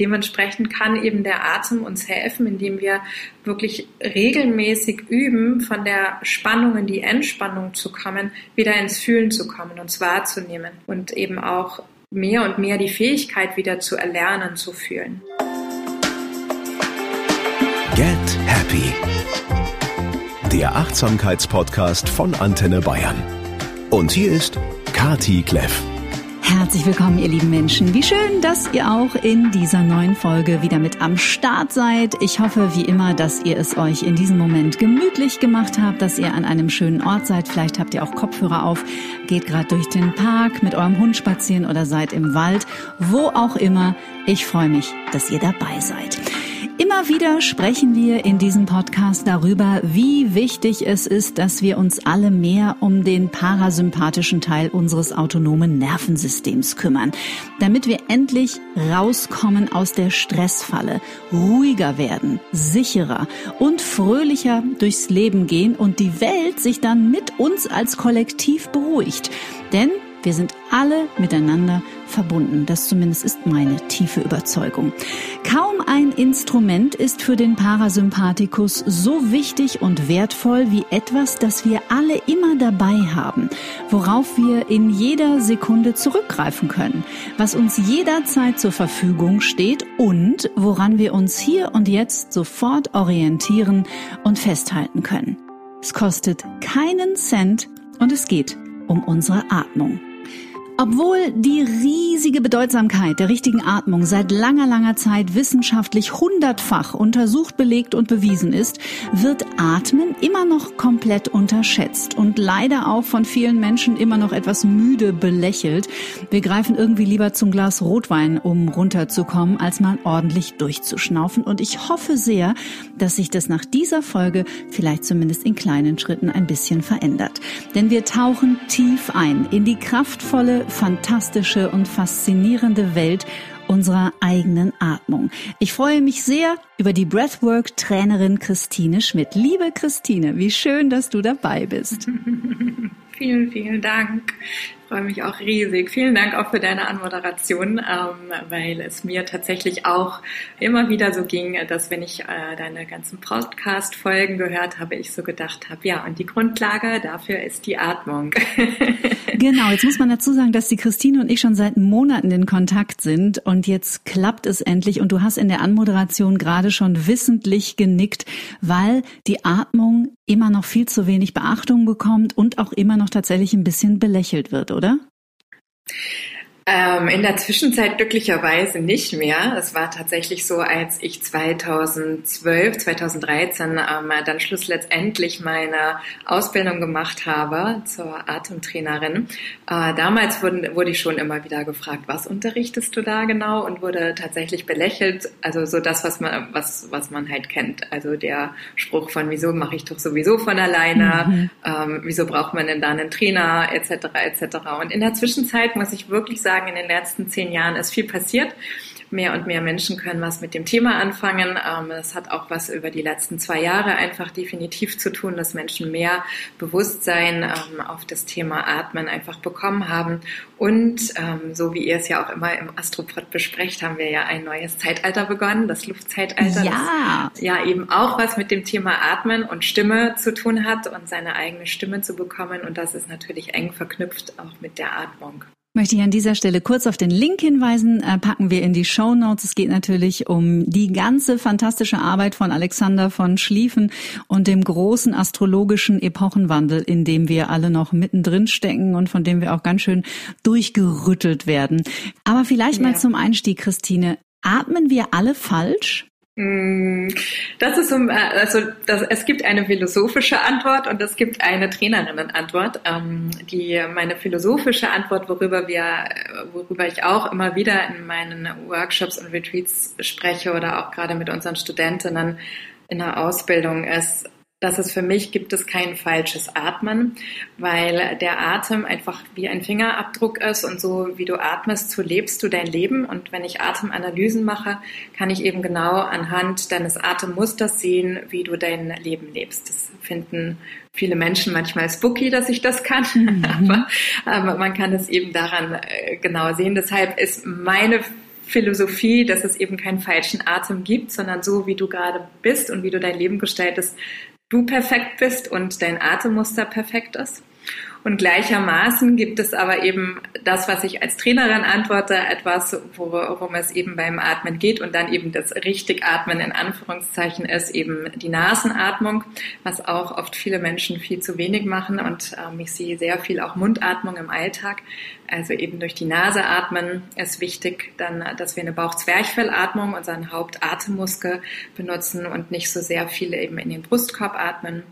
dementsprechend kann eben der Atem uns helfen, indem wir wirklich regelmäßig üben, von der Spannung in die Entspannung zu kommen, wieder ins Fühlen zu kommen, uns wahrzunehmen und eben auch mehr und mehr die Fähigkeit wieder zu erlernen, zu fühlen. Get Happy. Der Achtsamkeitspodcast von Antenne Bayern. Und hier ist Kati Kleff. Herzlich willkommen, ihr lieben Menschen. Wie schön, dass ihr auch in dieser neuen Folge wieder mit am Start seid. Ich hoffe, wie immer, dass ihr es euch in diesem Moment gemütlich gemacht habt, dass ihr an einem schönen Ort seid. Vielleicht habt ihr auch Kopfhörer auf, geht gerade durch den Park mit eurem Hund spazieren oder seid im Wald, wo auch immer. Ich freue mich, dass ihr dabei seid. Immer wieder sprechen wir in diesem Podcast darüber, wie wichtig es ist, dass wir uns alle mehr um den parasympathischen Teil unseres autonomen Nervensystems kümmern, damit wir endlich rauskommen aus der Stressfalle, ruhiger werden, sicherer und fröhlicher durchs Leben gehen und die Welt sich dann mit uns als Kollektiv beruhigt. Denn wir sind alle miteinander verbunden. Das zumindest ist meine tiefe Überzeugung. Kaum ein Instrument ist für den Parasympathikus so wichtig und wertvoll wie etwas, das wir alle immer dabei haben, worauf wir in jeder Sekunde zurückgreifen können, was uns jederzeit zur Verfügung steht und woran wir uns hier und jetzt sofort orientieren und festhalten können. Es kostet keinen Cent und es geht um unsere Atmung. Obwohl die riesige Bedeutsamkeit der richtigen Atmung seit langer, langer Zeit wissenschaftlich hundertfach untersucht, belegt und bewiesen ist, wird Atmen immer noch komplett unterschätzt und leider auch von vielen Menschen immer noch etwas müde belächelt. Wir greifen irgendwie lieber zum Glas Rotwein, um runterzukommen, als mal ordentlich durchzuschnaufen. Und ich hoffe sehr, dass sich das nach dieser Folge vielleicht zumindest in kleinen Schritten ein bisschen verändert. Denn wir tauchen tief ein in die kraftvolle fantastische und faszinierende Welt unserer eigenen Atmung. Ich freue mich sehr über die Breathwork-Trainerin Christine Schmidt. Liebe Christine, wie schön, dass du dabei bist. vielen, vielen Dank freue mich auch riesig. Vielen Dank auch für deine Anmoderation, ähm, weil es mir tatsächlich auch immer wieder so ging, dass wenn ich äh, deine ganzen Podcast-Folgen gehört habe, ich so gedacht habe, ja, und die Grundlage dafür ist die Atmung. genau, jetzt muss man dazu sagen, dass die Christine und ich schon seit Monaten in Kontakt sind und jetzt klappt es endlich und du hast in der Anmoderation gerade schon wissentlich genickt, weil die Atmung immer noch viel zu wenig Beachtung bekommt und auch immer noch tatsächlich ein bisschen belächelt wird, oder? oder? Ähm, in der Zwischenzeit glücklicherweise nicht mehr. Es war tatsächlich so, als ich 2012, 2013 ähm, dann Schluss letztendlich meine Ausbildung gemacht habe zur Atemtrainerin. Äh, damals wurden, wurde ich schon immer wieder gefragt, was unterrichtest du da genau? Und wurde tatsächlich belächelt. Also so das, was man, was, was man halt kennt. Also der Spruch von, wieso mache ich doch sowieso von alleine? Mhm. Ähm, wieso braucht man denn da einen Trainer? Etc. etc. Und in der Zwischenzeit muss ich wirklich sagen, sagen, in den letzten zehn Jahren ist viel passiert. Mehr und mehr Menschen können was mit dem Thema anfangen. Das ähm, hat auch was über die letzten zwei Jahre einfach definitiv zu tun, dass Menschen mehr Bewusstsein ähm, auf das Thema Atmen einfach bekommen haben. Und ähm, so wie ihr es ja auch immer im Astropod besprecht, haben wir ja ein neues Zeitalter begonnen, das Luftzeitalter. Ja. Das ja eben auch was mit dem Thema Atmen und Stimme zu tun hat und seine eigene Stimme zu bekommen. Und das ist natürlich eng verknüpft auch mit der Atmung möchte ich an dieser Stelle kurz auf den Link hinweisen, äh, packen wir in die Show Notes. Es geht natürlich um die ganze fantastische Arbeit von Alexander von Schlieffen und dem großen astrologischen Epochenwandel, in dem wir alle noch mittendrin stecken und von dem wir auch ganz schön durchgerüttelt werden. Aber vielleicht ja. mal zum Einstieg, Christine. Atmen wir alle falsch? Mm, das ist so, äh, also das, es gibt eine philosophische Antwort und es gibt eine Trainerinnenantwort. Ähm, die meine philosophische Antwort, worüber wir, worüber ich auch immer wieder in meinen Workshops und Retreats spreche oder auch gerade mit unseren Studentinnen in der Ausbildung ist, dass es für mich gibt es kein falsches Atmen, weil der Atem einfach wie ein Fingerabdruck ist und so wie du atmest, so lebst du dein Leben. Und wenn ich Atemanalysen mache, kann ich eben genau anhand deines Atemmusters sehen, wie du dein Leben lebst. Das finden viele Menschen manchmal spooky, dass ich das kann, mhm. aber, aber man kann es eben daran äh, genau sehen. Deshalb ist meine Philosophie, dass es eben keinen falschen Atem gibt, sondern so, wie du gerade bist und wie du dein Leben gestaltest, du perfekt bist und dein Atemmuster perfekt ist. Und gleichermaßen gibt es aber eben das, was ich als Trainerin antworte, etwas, worum es eben beim Atmen geht und dann eben das richtig Atmen in Anführungszeichen ist, eben die Nasenatmung, was auch oft viele Menschen viel zu wenig machen und ähm, ich sehe sehr viel auch Mundatmung im Alltag. Also eben durch die Nase atmen ist wichtig, dann, dass wir eine Bauchzwerchfellatmung, unseren Hauptatemmuskel benutzen und nicht so sehr viele eben in den Brustkorb atmen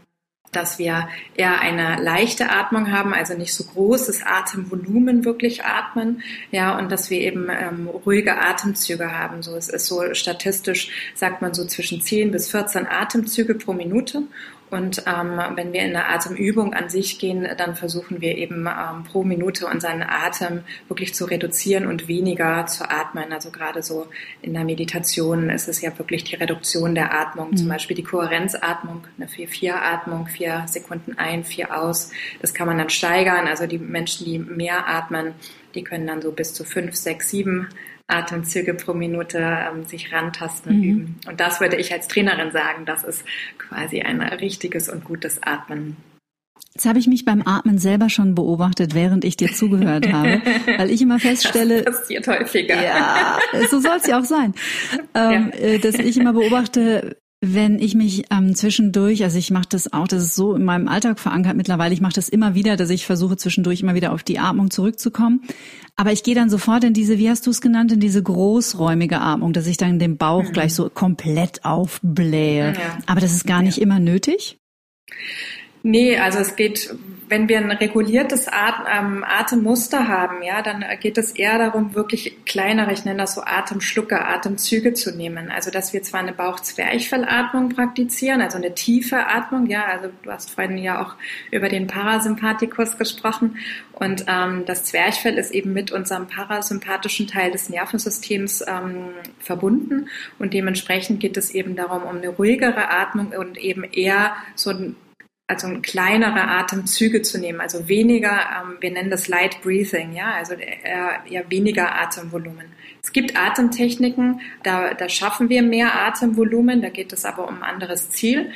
dass wir eher eine leichte Atmung haben, also nicht so großes Atemvolumen wirklich atmen, ja, und dass wir eben ähm, ruhige Atemzüge haben. So, es ist so statistisch, sagt man so zwischen 10 bis 14 Atemzüge pro Minute und ähm, wenn wir in eine Atemübung an sich gehen, dann versuchen wir eben ähm, pro Minute unseren Atem wirklich zu reduzieren und weniger zu atmen. Also gerade so in der Meditation ist es ja wirklich die Reduktion der Atmung, mhm. zum Beispiel die Kohärenzatmung, eine 4-4-Atmung, vier Sekunden ein, vier aus. Das kann man dann steigern. Also die Menschen, die mehr atmen, die können dann so bis zu fünf, sechs, sieben Atemzüge pro Minute ähm, sich rantasten mhm. üben. Und das würde ich als Trainerin sagen, das ist quasi ein richtiges und gutes Atmen. Jetzt habe ich mich beim Atmen selber schon beobachtet, während ich dir zugehört habe, weil ich immer feststelle, das passiert häufiger. Ja, so soll es ja auch sein, ähm, ja. Äh, dass ich immer beobachte, wenn ich mich ähm, zwischendurch, also ich mache das auch, das ist so in meinem Alltag verankert mittlerweile, ich mache das immer wieder, dass ich versuche zwischendurch immer wieder auf die Atmung zurückzukommen. Aber ich gehe dann sofort in diese, wie hast du es genannt, in diese großräumige Atmung, dass ich dann den Bauch mhm. gleich so komplett aufblähe. Ja. Aber das ist gar nicht immer nötig. Nee, also es geht, wenn wir ein reguliertes At ähm, Atemmuster haben, ja, dann geht es eher darum, wirklich kleinere, ich nenne das so Atemschlucke, Atemzüge zu nehmen. Also dass wir zwar eine Bauchzwerchfellatmung praktizieren, also eine tiefe Atmung, ja, also du hast vorhin ja auch über den Parasympathikus gesprochen und ähm, das Zwerchfell ist eben mit unserem parasympathischen Teil des Nervensystems ähm, verbunden und dementsprechend geht es eben darum, um eine ruhigere Atmung und eben eher so ein also kleinere Atemzüge zu nehmen, also weniger, ähm, wir nennen das Light Breathing, ja, also eher, eher weniger Atemvolumen. Es gibt Atemtechniken, da, da schaffen wir mehr Atemvolumen, da geht es aber um ein anderes Ziel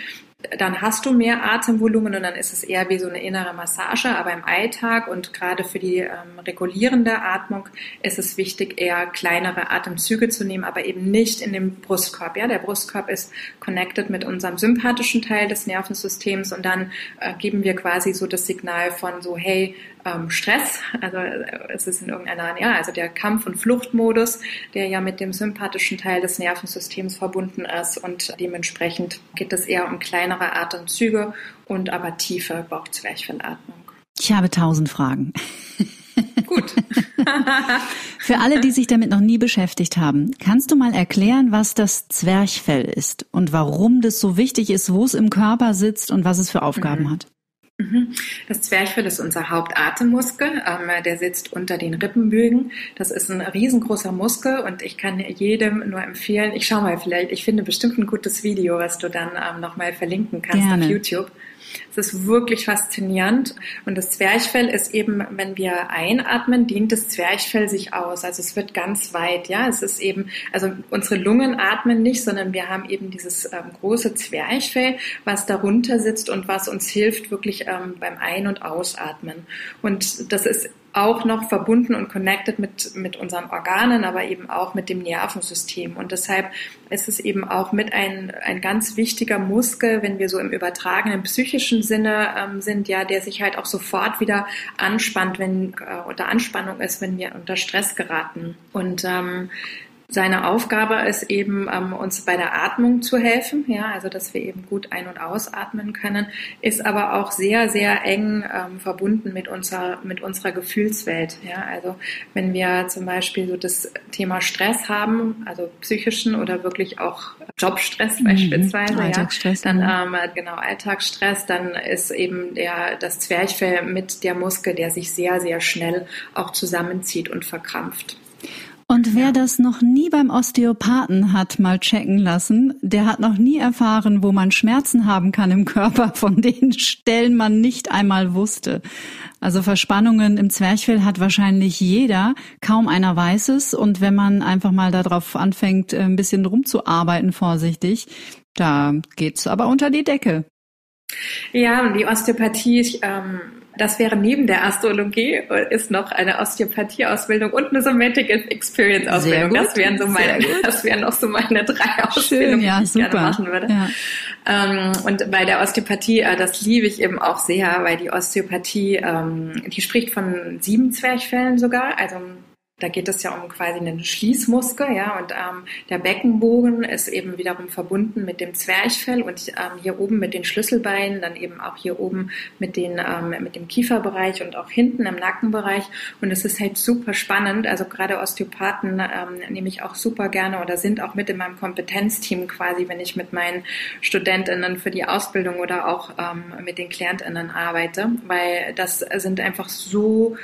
dann hast du mehr Atemvolumen und dann ist es eher wie so eine innere Massage. Aber im Alltag und gerade für die ähm, regulierende Atmung ist es wichtig, eher kleinere Atemzüge zu nehmen, aber eben nicht in dem Brustkorb. Ja, der Brustkorb ist connected mit unserem sympathischen Teil des Nervensystems und dann äh, geben wir quasi so das Signal von so, hey, ähm, Stress, also äh, es ist in irgendeiner, ja, also der Kampf- und Fluchtmodus, der ja mit dem sympathischen Teil des Nervensystems verbunden ist und dementsprechend geht es eher um kleinere Atemzüge und aber tiefe Bauchzwerchfellatmung. Ich habe tausend Fragen. Gut. Für alle, die sich damit noch nie beschäftigt haben, kannst du mal erklären, was das Zwerchfell ist und warum das so wichtig ist, wo es im Körper sitzt und was es für Aufgaben mhm. hat? Mhm. Das Zwerchfell ist unser Hauptatemmuskel. Ähm, der sitzt unter den Rippenbögen. Das ist ein riesengroßer Muskel und ich kann jedem nur empfehlen, ich schau mal vielleicht, ich finde bestimmt ein gutes Video, was du dann ähm, nochmal verlinken kannst Gerne. auf YouTube. Es ist wirklich faszinierend. Und das Zwerchfell ist eben, wenn wir einatmen, dehnt das Zwerchfell sich aus. Also es wird ganz weit, ja. Es ist eben, also unsere Lungen atmen nicht, sondern wir haben eben dieses ähm, große Zwerchfell, was darunter sitzt und was uns hilft, wirklich ähm, beim Ein- und Ausatmen. Und das ist auch noch verbunden und connected mit, mit unseren Organen, aber eben auch mit dem Nervensystem. Und deshalb ist es eben auch mit ein, ein ganz wichtiger Muskel, wenn wir so im übertragenen psychischen Sinne ähm, sind, ja, der sich halt auch sofort wieder anspannt, wenn äh, unter Anspannung ist, wenn wir unter Stress geraten. Und ähm, seine Aufgabe ist eben, ähm, uns bei der Atmung zu helfen, ja, also dass wir eben gut ein- und ausatmen können, ist aber auch sehr, sehr eng ähm, verbunden mit unserer, mit unserer Gefühlswelt. Ja, also wenn wir zum Beispiel so das Thema Stress haben, also psychischen oder wirklich auch Jobstress mhm. beispielsweise, Alltagsstress, ja, dann ähm, genau Alltagsstress, dann ist eben der das Zwerchfell mit der Muskel, der sich sehr, sehr schnell auch zusammenzieht und verkrampft. Und wer ja. das noch nie beim Osteopathen hat mal checken lassen, der hat noch nie erfahren, wo man Schmerzen haben kann im Körper, von denen Stellen man nicht einmal wusste. Also Verspannungen im Zwerchfell hat wahrscheinlich jeder, kaum einer weiß es. Und wenn man einfach mal darauf anfängt, ein bisschen rumzuarbeiten, vorsichtig, da geht's aber unter die Decke. Ja, die Osteopathie, ähm, das wäre neben der Astrologie, ist noch eine Osteopathie-Ausbildung und eine Somatic Experience-Ausbildung. Das wären so meine, das wären noch so meine drei Ausbildungen, Schön, ja, die ich super. gerne machen würde. Ja. Ähm, und bei der Osteopathie, äh, das liebe ich eben auch sehr, weil die Osteopathie, ähm, die spricht von sieben Zwerchfällen sogar, also da geht es ja um quasi einen Schließmuskel, ja, und ähm, der Beckenbogen ist eben wiederum verbunden mit dem Zwerchfell und ähm, hier oben mit den Schlüsselbeinen, dann eben auch hier oben mit den ähm, mit dem Kieferbereich und auch hinten im Nackenbereich. Und es ist halt super spannend. Also gerade Osteopathen ähm, nehme ich auch super gerne oder sind auch mit in meinem Kompetenzteam quasi, wenn ich mit meinen Studentinnen für die Ausbildung oder auch ähm, mit den Klientinnen arbeite, weil das sind einfach so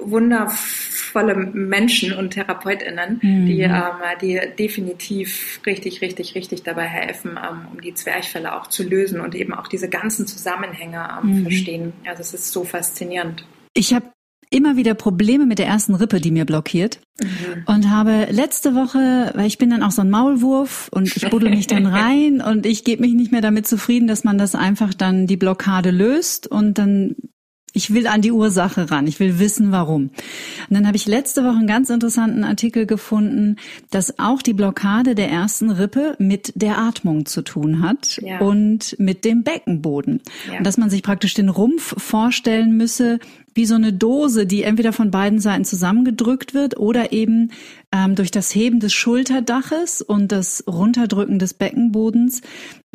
wundervolle Menschen und TherapeutInnen, mhm. die, ähm, die definitiv richtig, richtig, richtig dabei helfen, ähm, um die Zwerchfälle auch zu lösen und eben auch diese ganzen Zusammenhänge ähm, mhm. verstehen. Also es ist so faszinierend. Ich habe immer wieder Probleme mit der ersten Rippe, die mir blockiert. Mhm. Und habe letzte Woche, weil ich bin dann auch so ein Maulwurf und ich buddel mich dann rein und ich gebe mich nicht mehr damit zufrieden, dass man das einfach dann die Blockade löst und dann ich will an die Ursache ran. Ich will wissen, warum. Und dann habe ich letzte Woche einen ganz interessanten Artikel gefunden, dass auch die Blockade der ersten Rippe mit der Atmung zu tun hat ja. und mit dem Beckenboden. Ja. Und dass man sich praktisch den Rumpf vorstellen müsse wie so eine Dose, die entweder von beiden Seiten zusammengedrückt wird oder eben ähm, durch das Heben des Schulterdaches und das Runterdrücken des Beckenbodens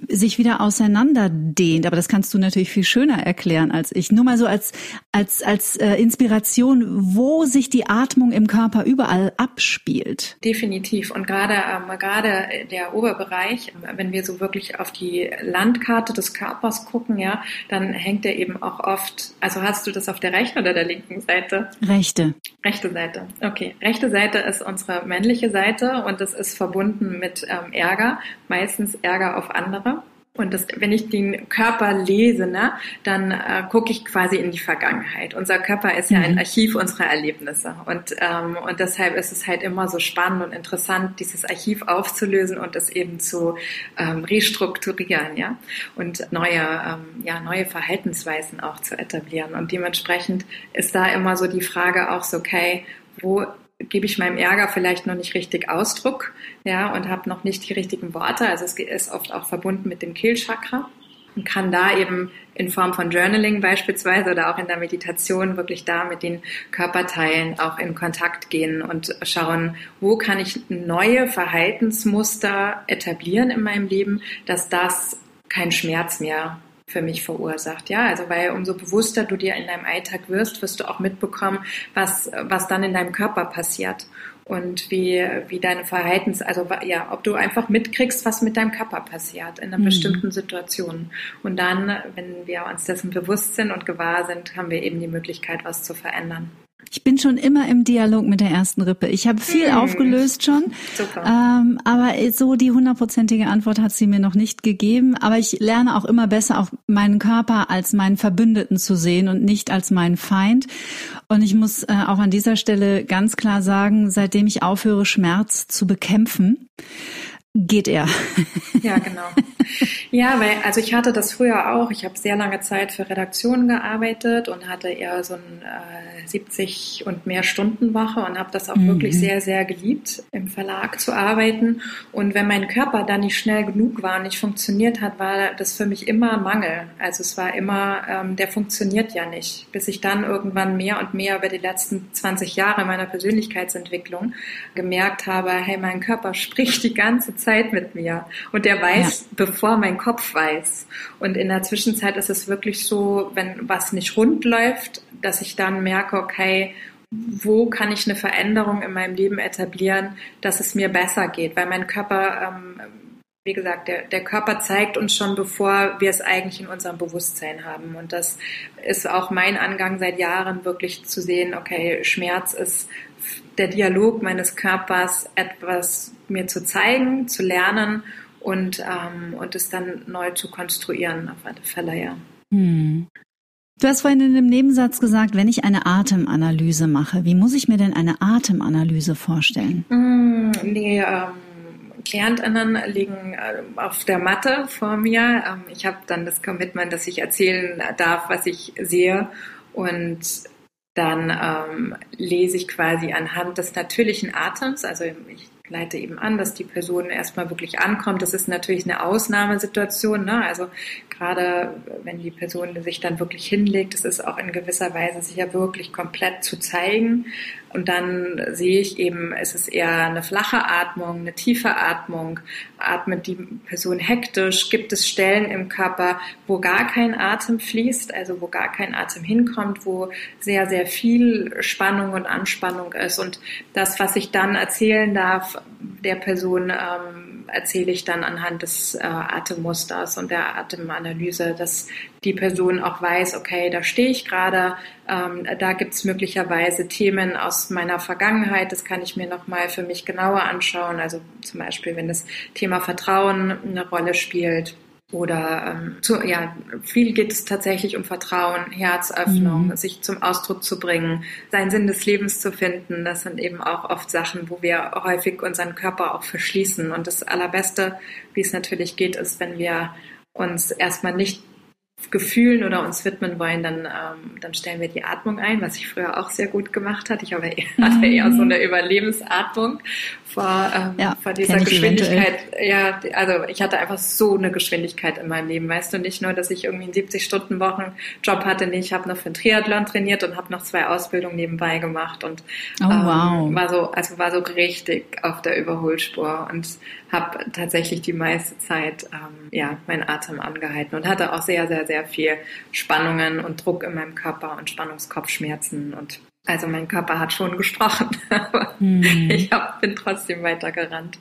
sich wieder auseinanderdehnt. Aber das kannst du natürlich viel schöner erklären als ich. Nur mal so als, als, als äh, Inspiration, wo sich die Atmung im Körper überall abspielt. Definitiv. Und gerade, ähm, gerade der Oberbereich, wenn wir so wirklich auf die Landkarte des Körpers gucken, ja, dann hängt er eben auch oft, also hast du das auf der rechten oder der linken Seite? Rechte. Rechte Seite. Okay. Rechte Seite ist unsere männliche Seite und das ist verbunden mit ähm, Ärger, meistens Ärger auf andere. Und das, wenn ich den Körper lese, ne, dann äh, gucke ich quasi in die Vergangenheit. Unser Körper ist ja ein mhm. Archiv unserer Erlebnisse. Und, ähm, und deshalb ist es halt immer so spannend und interessant, dieses Archiv aufzulösen und es eben zu ähm, restrukturieren, ja. Und neue, ähm, ja, neue Verhaltensweisen auch zu etablieren. Und dementsprechend ist da immer so die Frage auch so, okay, wo gebe ich meinem Ärger vielleicht noch nicht richtig Ausdruck, ja, und habe noch nicht die richtigen Worte. Also es ist oft auch verbunden mit dem Kehlchakra und kann da eben in Form von Journaling beispielsweise oder auch in der Meditation wirklich da mit den Körperteilen auch in Kontakt gehen und schauen, wo kann ich neue Verhaltensmuster etablieren in meinem Leben, dass das kein Schmerz mehr für mich verursacht. Ja, also weil umso bewusster du dir in deinem Alltag wirst, wirst du auch mitbekommen, was, was dann in deinem Körper passiert und wie, wie deine Verhaltens, also ja, ob du einfach mitkriegst, was mit deinem Körper passiert in einer mhm. bestimmten Situation. Und dann, wenn wir uns dessen bewusst sind und gewahr sind, haben wir eben die Möglichkeit, was zu verändern. Ich bin schon immer im Dialog mit der ersten Rippe. Ich habe viel hm. aufgelöst schon. Ähm, aber so die hundertprozentige Antwort hat sie mir noch nicht gegeben. Aber ich lerne auch immer besser, auch meinen Körper als meinen Verbündeten zu sehen und nicht als meinen Feind. Und ich muss äh, auch an dieser Stelle ganz klar sagen, seitdem ich aufhöre, Schmerz zu bekämpfen, geht er. Ja, genau. Ja, weil, also ich hatte das früher auch. Ich habe sehr lange Zeit für Redaktionen gearbeitet und hatte eher so ein äh, 70 und mehr Stunden Woche und habe das auch mhm. wirklich sehr, sehr geliebt, im Verlag zu arbeiten. Und wenn mein Körper dann nicht schnell genug war und nicht funktioniert hat, war das für mich immer Mangel. Also es war immer, ähm, der funktioniert ja nicht. Bis ich dann irgendwann mehr und mehr über die letzten 20 Jahre meiner Persönlichkeitsentwicklung gemerkt habe, hey, mein Körper spricht die ganze Zeit mit mir. Und der weiß, ja. bevor mein Kopf weiß. Und in der Zwischenzeit ist es wirklich so, wenn was nicht rund läuft, dass ich dann merke, okay, wo kann ich eine Veränderung in meinem Leben etablieren, dass es mir besser geht, weil mein Körper ähm, wie gesagt, der, der Körper zeigt uns schon, bevor wir es eigentlich in unserem Bewusstsein haben. Und das ist auch mein Angang seit Jahren, wirklich zu sehen, okay, Schmerz ist der Dialog meines Körpers, etwas mir zu zeigen, zu lernen und, ähm, und es dann neu zu konstruieren, auf alle Fälle, ja. Hm. Du hast vorhin in dem Nebensatz gesagt, wenn ich eine Atemanalyse mache, wie muss ich mir denn eine Atemanalyse vorstellen? Mm, nee, ähm, KlientInnen liegen äh, auf der Matte vor mir. Ähm, ich habe dann das Commitment, dass ich erzählen darf, was ich sehe und dann ähm, lese ich quasi anhand des natürlichen Atems, also ich leite eben an, dass die Person erstmal wirklich ankommt. Das ist natürlich eine Ausnahmesituation. Ne? Also gerade wenn die Person sich dann wirklich hinlegt, das ist auch in gewisser Weise sich ja wirklich komplett zu zeigen. Und dann sehe ich eben, es ist eher eine flache Atmung, eine tiefe Atmung. Atmet die Person hektisch? Gibt es Stellen im Körper, wo gar kein Atem fließt, also wo gar kein Atem hinkommt, wo sehr, sehr viel Spannung und Anspannung ist? Und das, was ich dann erzählen darf, der Person ähm, erzähle ich dann anhand des äh, Atemmusters und der Atemanalyse, dass die Person auch weiß, okay, da stehe ich gerade, ähm, da gibt es möglicherweise Themen aus meiner Vergangenheit, das kann ich mir nochmal für mich genauer anschauen. Also zum Beispiel, wenn das Thema Vertrauen eine Rolle spielt oder ähm, zu, ja, viel geht es tatsächlich um Vertrauen, Herzöffnung, mhm. sich zum Ausdruck zu bringen, seinen Sinn des Lebens zu finden. Das sind eben auch oft Sachen, wo wir häufig unseren Körper auch verschließen. Und das Allerbeste, wie es natürlich geht, ist, wenn wir uns erstmal nicht Gefühlen oder uns widmen wollen, dann, ähm, dann stellen wir die Atmung ein, was ich früher auch sehr gut gemacht hatte. Ich habe eher, hatte eher so eine Überlebensatmung vor, ähm, ja, vor dieser Geschwindigkeit. Ja, also ich hatte einfach so eine Geschwindigkeit in meinem Leben. Weißt du, nicht nur, dass ich irgendwie einen 70-Stunden-Wochen-Job hatte, nee, ich habe noch für einen Triathlon trainiert und habe noch zwei Ausbildungen nebenbei gemacht und oh, ähm, wow. war so, also war so richtig auf der Überholspur und habe tatsächlich die meiste Zeit ähm, ja meinen Atem angehalten und hatte auch sehr, sehr, sehr viel Spannungen und Druck in meinem Körper und Spannungskopfschmerzen und also mein Körper hat schon gesprochen, aber mhm. ich hab, bin trotzdem weitergerannt.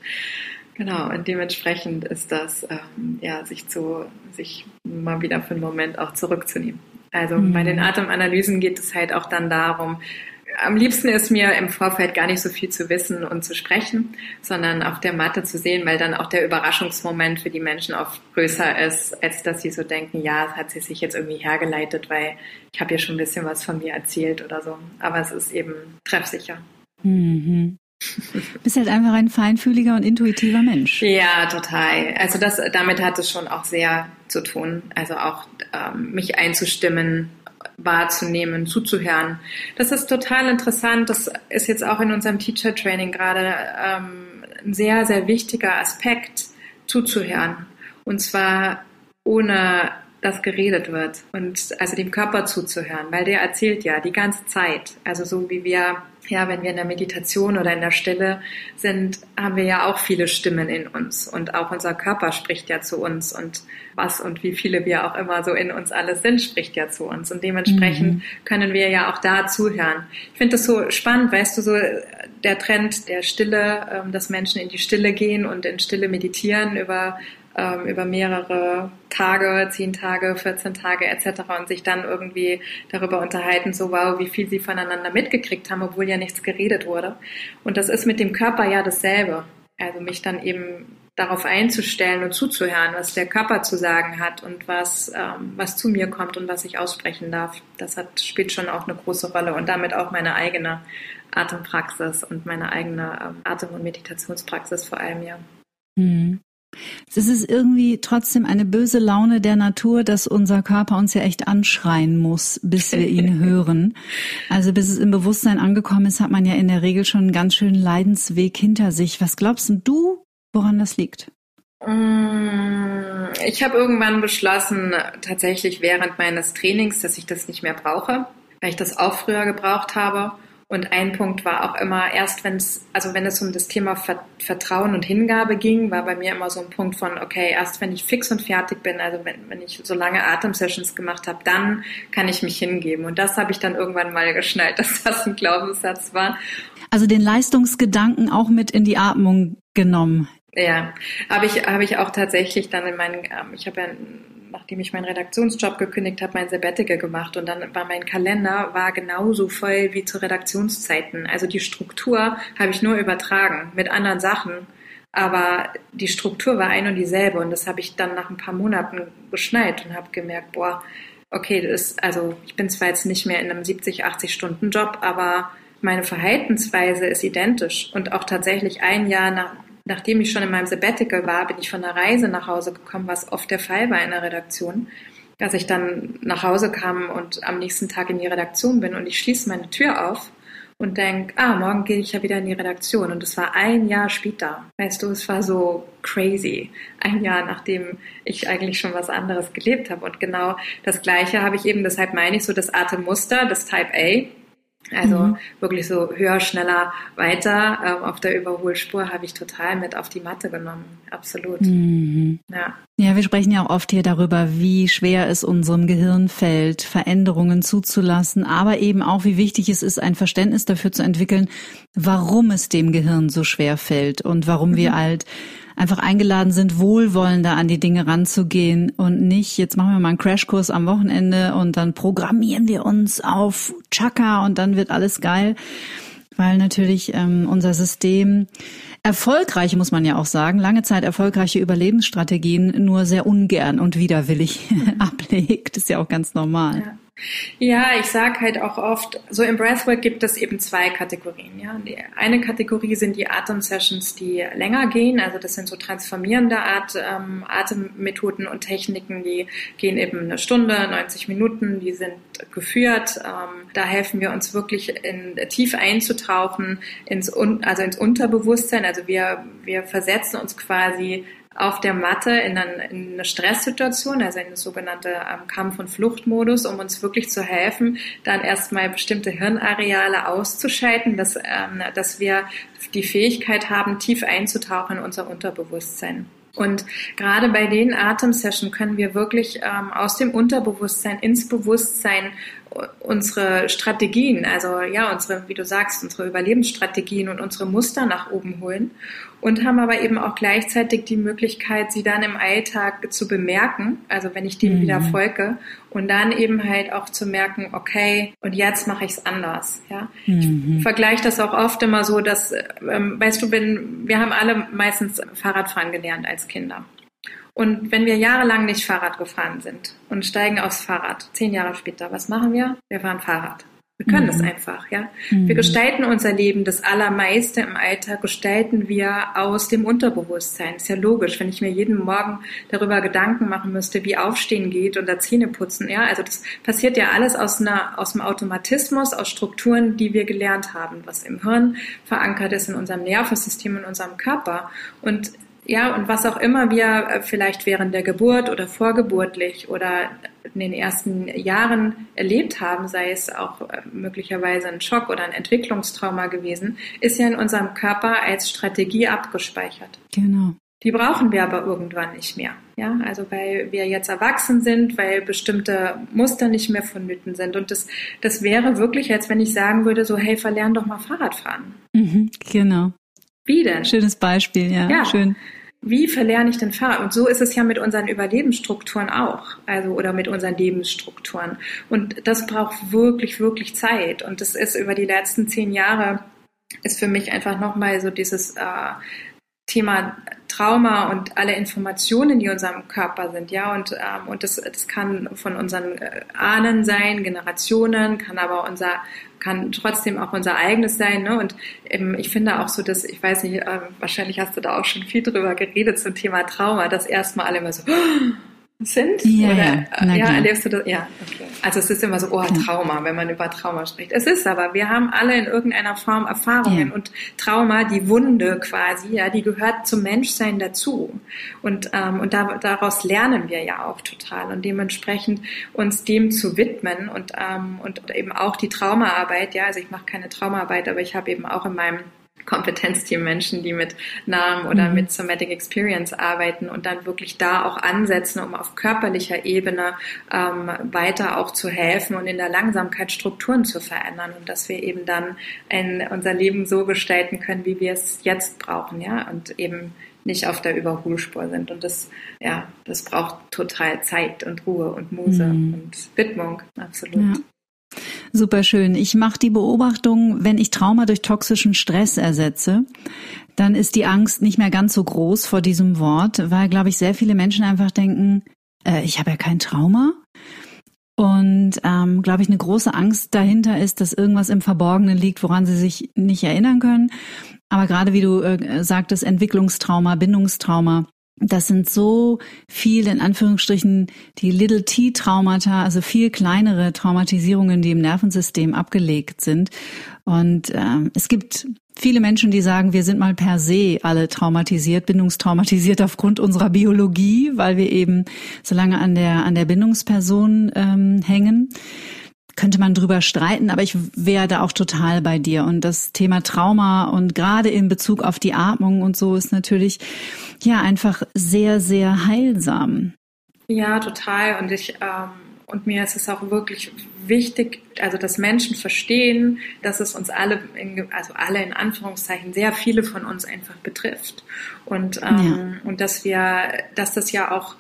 Genau, und dementsprechend ist das, ähm, ja, sich zu, sich mal wieder für einen Moment auch zurückzunehmen. Also mhm. bei den Atemanalysen geht es halt auch dann darum, am liebsten ist mir im Vorfeld gar nicht so viel zu wissen und zu sprechen, sondern auf der Matte zu sehen, weil dann auch der Überraschungsmoment für die Menschen oft größer ist, als dass sie so denken, ja, es hat sie sich jetzt irgendwie hergeleitet, weil ich habe ja schon ein bisschen was von mir erzählt oder so. Aber es ist eben treffsicher. Mhm. Bist halt einfach ein feinfühliger und intuitiver Mensch. Ja, total. Also das, damit hat es schon auch sehr zu tun. Also auch ähm, mich einzustimmen wahrzunehmen, zuzuhören. Das ist total interessant. Das ist jetzt auch in unserem Teacher Training gerade ähm, ein sehr, sehr wichtiger Aspekt, zuzuhören. Und zwar ohne dass geredet wird und also dem Körper zuzuhören, weil der erzählt ja die ganze Zeit. Also so wie wir ja, wenn wir in der Meditation oder in der Stille sind, haben wir ja auch viele Stimmen in uns und auch unser Körper spricht ja zu uns und was und wie viele wir auch immer so in uns alles sind, spricht ja zu uns und dementsprechend mhm. können wir ja auch da zuhören. Ich finde das so spannend, weißt du, so der Trend der Stille, ähm, dass Menschen in die Stille gehen und in Stille meditieren über ähm, über mehrere Tage, zehn Tage, 14 Tage etc. und sich dann irgendwie darüber unterhalten, so wow, wie viel sie voneinander mitgekriegt haben, obwohl ja nichts geredet wurde. Und das ist mit dem Körper ja dasselbe. Also mich dann eben darauf einzustellen und zuzuhören, was der Körper zu sagen hat und was, ähm, was zu mir kommt und was ich aussprechen darf. Das hat, spielt schon auch eine große Rolle und damit auch meine eigene Atempraxis und meine eigene ähm, Atem- und Meditationspraxis vor allem, ja. Mhm. Es ist irgendwie trotzdem eine böse Laune der Natur, dass unser Körper uns ja echt anschreien muss, bis wir ihn hören. Also bis es im Bewusstsein angekommen ist, hat man ja in der Regel schon einen ganz schönen Leidensweg hinter sich. Was glaubst du, woran das liegt? Mm, ich habe irgendwann beschlossen, tatsächlich während meines Trainings, dass ich das nicht mehr brauche, weil ich das auch früher gebraucht habe. Und ein Punkt war auch immer, erst wenn es, also wenn es um das Thema Vertrauen und Hingabe ging, war bei mir immer so ein Punkt von, okay, erst wenn ich fix und fertig bin, also wenn, wenn ich so lange Atemsessions gemacht habe, dann kann ich mich hingeben. Und das habe ich dann irgendwann mal geschnallt, dass das ein Glaubenssatz war. Also den Leistungsgedanken auch mit in die Atmung genommen Ja, habe ich, habe ich auch tatsächlich dann in meinen, ähm, ich habe ja, nachdem ich meinen Redaktionsjob gekündigt habe, mein Sabbatical gemacht. Und dann war mein Kalender war genauso voll wie zu Redaktionszeiten. Also die Struktur habe ich nur übertragen mit anderen Sachen, aber die Struktur war ein und dieselbe. Und das habe ich dann nach ein paar Monaten geschnallt und habe gemerkt, boah, okay, das ist, also ich bin zwar jetzt nicht mehr in einem 70, 80 Stunden Job, aber meine Verhaltensweise ist identisch. Und auch tatsächlich ein Jahr nach, nachdem ich schon in meinem Sabbatical war, bin ich von der Reise nach Hause gekommen, was oft der Fall war in der Redaktion, dass ich dann nach Hause kam und am nächsten Tag in die Redaktion bin und ich schließe meine Tür auf und denke, ah, morgen gehe ich ja wieder in die Redaktion. Und es war ein Jahr später. Weißt du, es war so crazy. Ein Jahr, nachdem ich eigentlich schon was anderes gelebt habe. Und genau das Gleiche habe ich eben, deshalb meine ich so das Atemmuster, das Type A, also mhm. wirklich so höher, schneller, weiter. Ähm, auf der Überholspur habe ich total mit auf die Matte genommen. Absolut. Mhm. Ja. Ja, wir sprechen ja auch oft hier darüber, wie schwer es unserem Gehirn fällt, Veränderungen zuzulassen, aber eben auch, wie wichtig es ist, ein Verständnis dafür zu entwickeln, warum es dem Gehirn so schwer fällt und warum mhm. wir halt einfach eingeladen sind, wohlwollender an die Dinge ranzugehen und nicht, jetzt machen wir mal einen Crashkurs am Wochenende und dann programmieren wir uns auf Chaka und dann wird alles geil, weil natürlich ähm, unser System erfolgreiche, muss man ja auch sagen, lange Zeit erfolgreiche Überlebensstrategien nur sehr ungern und widerwillig ablegt. Das ist ja auch ganz normal. Ja. Ja, ich sage halt auch oft, so im Breathwork gibt es eben zwei Kategorien. Ja. Die eine Kategorie sind die Atemsessions, die länger gehen, also das sind so transformierende Art, ähm, Atemmethoden und Techniken, die gehen eben eine Stunde, 90 Minuten, die sind geführt. Ähm, da helfen wir uns wirklich in, tief einzutauchen, ins, also ins Unterbewusstsein. Also wir, wir versetzen uns quasi auf der Matte in, eine, in eine Stresssituation, also in eine sogenannte ähm, Kampf- und Fluchtmodus, um uns wirklich zu helfen, dann erstmal bestimmte Hirnareale auszuschalten, dass, ähm, dass wir die Fähigkeit haben, tief einzutauchen in unser Unterbewusstsein. Und gerade bei den Atemsessions können wir wirklich ähm, aus dem Unterbewusstsein ins Bewusstsein unsere Strategien, also ja, unsere, wie du sagst, unsere Überlebensstrategien und unsere Muster nach oben holen und haben aber eben auch gleichzeitig die Möglichkeit, sie dann im Alltag zu bemerken, also wenn ich dem mhm. wieder folge und dann eben halt auch zu merken, okay, und jetzt mache ich es anders, ja. Mhm. Ich vergleiche das auch oft immer so, dass, ähm, weißt du, wenn, wir haben alle meistens Fahrradfahren gelernt als Kinder. Und wenn wir jahrelang nicht Fahrrad gefahren sind und steigen aufs Fahrrad, zehn Jahre später, was machen wir? Wir fahren Fahrrad. Wir können mhm. das einfach, ja. Mhm. Wir gestalten unser Leben, das Allermeiste im Alltag gestalten wir aus dem Unterbewusstsein. Ist ja logisch, wenn ich mir jeden Morgen darüber Gedanken machen müsste, wie Aufstehen geht und da Zähne putzen, ja. Also das passiert ja alles aus einer, aus dem Automatismus, aus Strukturen, die wir gelernt haben, was im Hirn verankert ist, in unserem Nervensystem, in unserem Körper. Und ja, und was auch immer wir äh, vielleicht während der Geburt oder vorgeburtlich oder in den ersten Jahren erlebt haben, sei es auch äh, möglicherweise ein Schock oder ein Entwicklungstrauma gewesen, ist ja in unserem Körper als Strategie abgespeichert. Genau. Die brauchen wir aber irgendwann nicht mehr. Ja, also weil wir jetzt erwachsen sind, weil bestimmte Muster nicht mehr vonnöten sind. Und das, das wäre wirklich, als wenn ich sagen würde, so, hey, verlern doch mal Fahrradfahren. Mhm, genau. Wie denn? Schönes Beispiel, ja. ja. Schön wie verlerne ich den Fahrrad? Und so ist es ja mit unseren Überlebensstrukturen auch, also oder mit unseren Lebensstrukturen. Und das braucht wirklich, wirklich Zeit. Und das ist über die letzten zehn Jahre ist für mich einfach nochmal so dieses äh, Thema Trauma und alle Informationen, die in unserem Körper sind, ja, und, ähm, und das, das kann von unseren äh, Ahnen sein, Generationen, kann aber unser, kann trotzdem auch unser eigenes sein, ne, und ähm, ich finde auch so, dass, ich weiß nicht, äh, wahrscheinlich hast du da auch schon viel drüber geredet zum Thema Trauma, dass erstmal alle immer so, sind? Ja, Oder, ja, ja erlebst du das? Ja, okay. Also es ist immer so, oh, Trauma, wenn man über Trauma spricht. Es ist aber, wir haben alle in irgendeiner Form Erfahrungen ja. und Trauma, die Wunde quasi, ja, die gehört zum Menschsein dazu. Und, ähm, und da, daraus lernen wir ja auch total. Und dementsprechend uns dem zu widmen und, ähm, und eben auch die Traumaarbeit, ja, also ich mache keine Traumaarbeit, aber ich habe eben auch in meinem Kompetenzteam Menschen, die mit Namen oder mhm. mit Somatic Experience arbeiten und dann wirklich da auch ansetzen, um auf körperlicher Ebene ähm, weiter auch zu helfen und in der Langsamkeit Strukturen zu verändern und dass wir eben dann ein, unser Leben so gestalten können, wie wir es jetzt brauchen, ja, und eben nicht auf der Überholspur sind. Und das, ja, das braucht total Zeit und Ruhe und Muse mhm. und Widmung, absolut. Ja. Super schön. Ich mache die Beobachtung, wenn ich Trauma durch toxischen Stress ersetze, dann ist die Angst nicht mehr ganz so groß vor diesem Wort, weil, glaube ich, sehr viele Menschen einfach denken, äh, ich habe ja kein Trauma. Und ähm, glaube ich, eine große Angst dahinter ist, dass irgendwas im Verborgenen liegt, woran sie sich nicht erinnern können. Aber gerade wie du äh, sagtest, Entwicklungstrauma, Bindungstrauma, das sind so viele, in Anführungsstrichen, die Little T-Traumata, also viel kleinere Traumatisierungen, die im Nervensystem abgelegt sind. Und ähm, es gibt viele Menschen, die sagen, wir sind mal per se alle traumatisiert, bindungstraumatisiert aufgrund unserer Biologie, weil wir eben so lange an der, an der Bindungsperson ähm, hängen könnte man drüber streiten, aber ich wäre da auch total bei dir. Und das Thema Trauma und gerade in Bezug auf die Atmung und so ist natürlich ja einfach sehr, sehr heilsam. Ja, total. Und ich ähm, und mir ist es auch wirklich wichtig, also dass Menschen verstehen, dass es uns alle, in, also alle in Anführungszeichen, sehr viele von uns einfach betrifft. Und, ähm, ja. und dass wir, dass das ja auch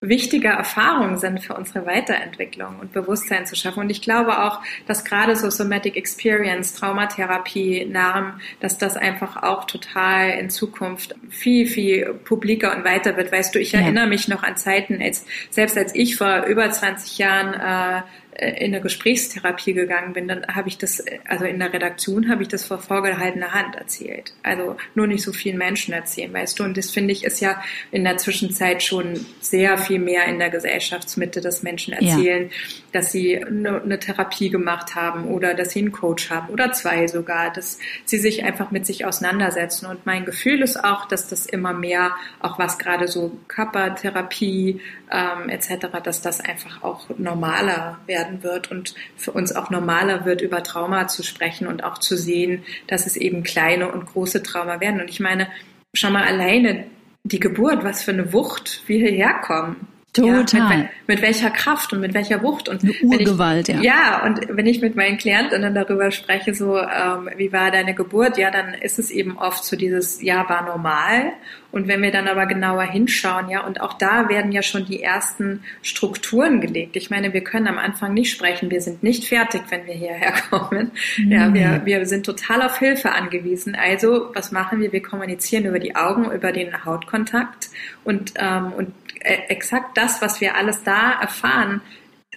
wichtige Erfahrungen sind für unsere Weiterentwicklung und Bewusstsein zu schaffen. Und ich glaube auch, dass gerade so Somatic Experience, Traumatherapie, NARM, dass das einfach auch total in Zukunft viel, viel publiker und weiter wird. Weißt du, ich erinnere mich noch an Zeiten, als, selbst als ich vor über 20 Jahren äh, in eine Gesprächstherapie gegangen bin, dann habe ich das, also in der Redaktion habe ich das vor vorgehaltener Hand erzählt. Also nur nicht so vielen Menschen erzählen, weißt du. Und das finde ich ist ja in der Zwischenzeit schon sehr viel mehr in der Gesellschaftsmitte, dass Menschen erzählen, ja. Dass sie eine, eine Therapie gemacht haben oder dass sie einen Coach haben oder zwei sogar, dass sie sich einfach mit sich auseinandersetzen. Und mein Gefühl ist auch, dass das immer mehr, auch was gerade so Körpertherapie ähm, etc., dass das einfach auch normaler werden wird und für uns auch normaler wird, über Trauma zu sprechen und auch zu sehen, dass es eben kleine und große Trauma werden. Und ich meine, schau mal alleine die Geburt, was für eine Wucht wir hierher kommen. Total. Ja, mit, mit, welcher Kraft und mit welcher Wucht und Eine Urgewalt, ich, ja. Ja, und wenn ich mit meinen Klienten dann darüber spreche, so ähm, wie war deine Geburt, ja, dann ist es eben oft so dieses Ja war normal. Und wenn wir dann aber genauer hinschauen, ja, und auch da werden ja schon die ersten Strukturen gelegt. Ich meine, wir können am Anfang nicht sprechen, wir sind nicht fertig, wenn wir hierher kommen. Mhm. Ja, wir, wir sind total auf Hilfe angewiesen. Also, was machen wir? Wir kommunizieren über die Augen, über den Hautkontakt und, ähm, und exakt das, was wir alles da erfahren,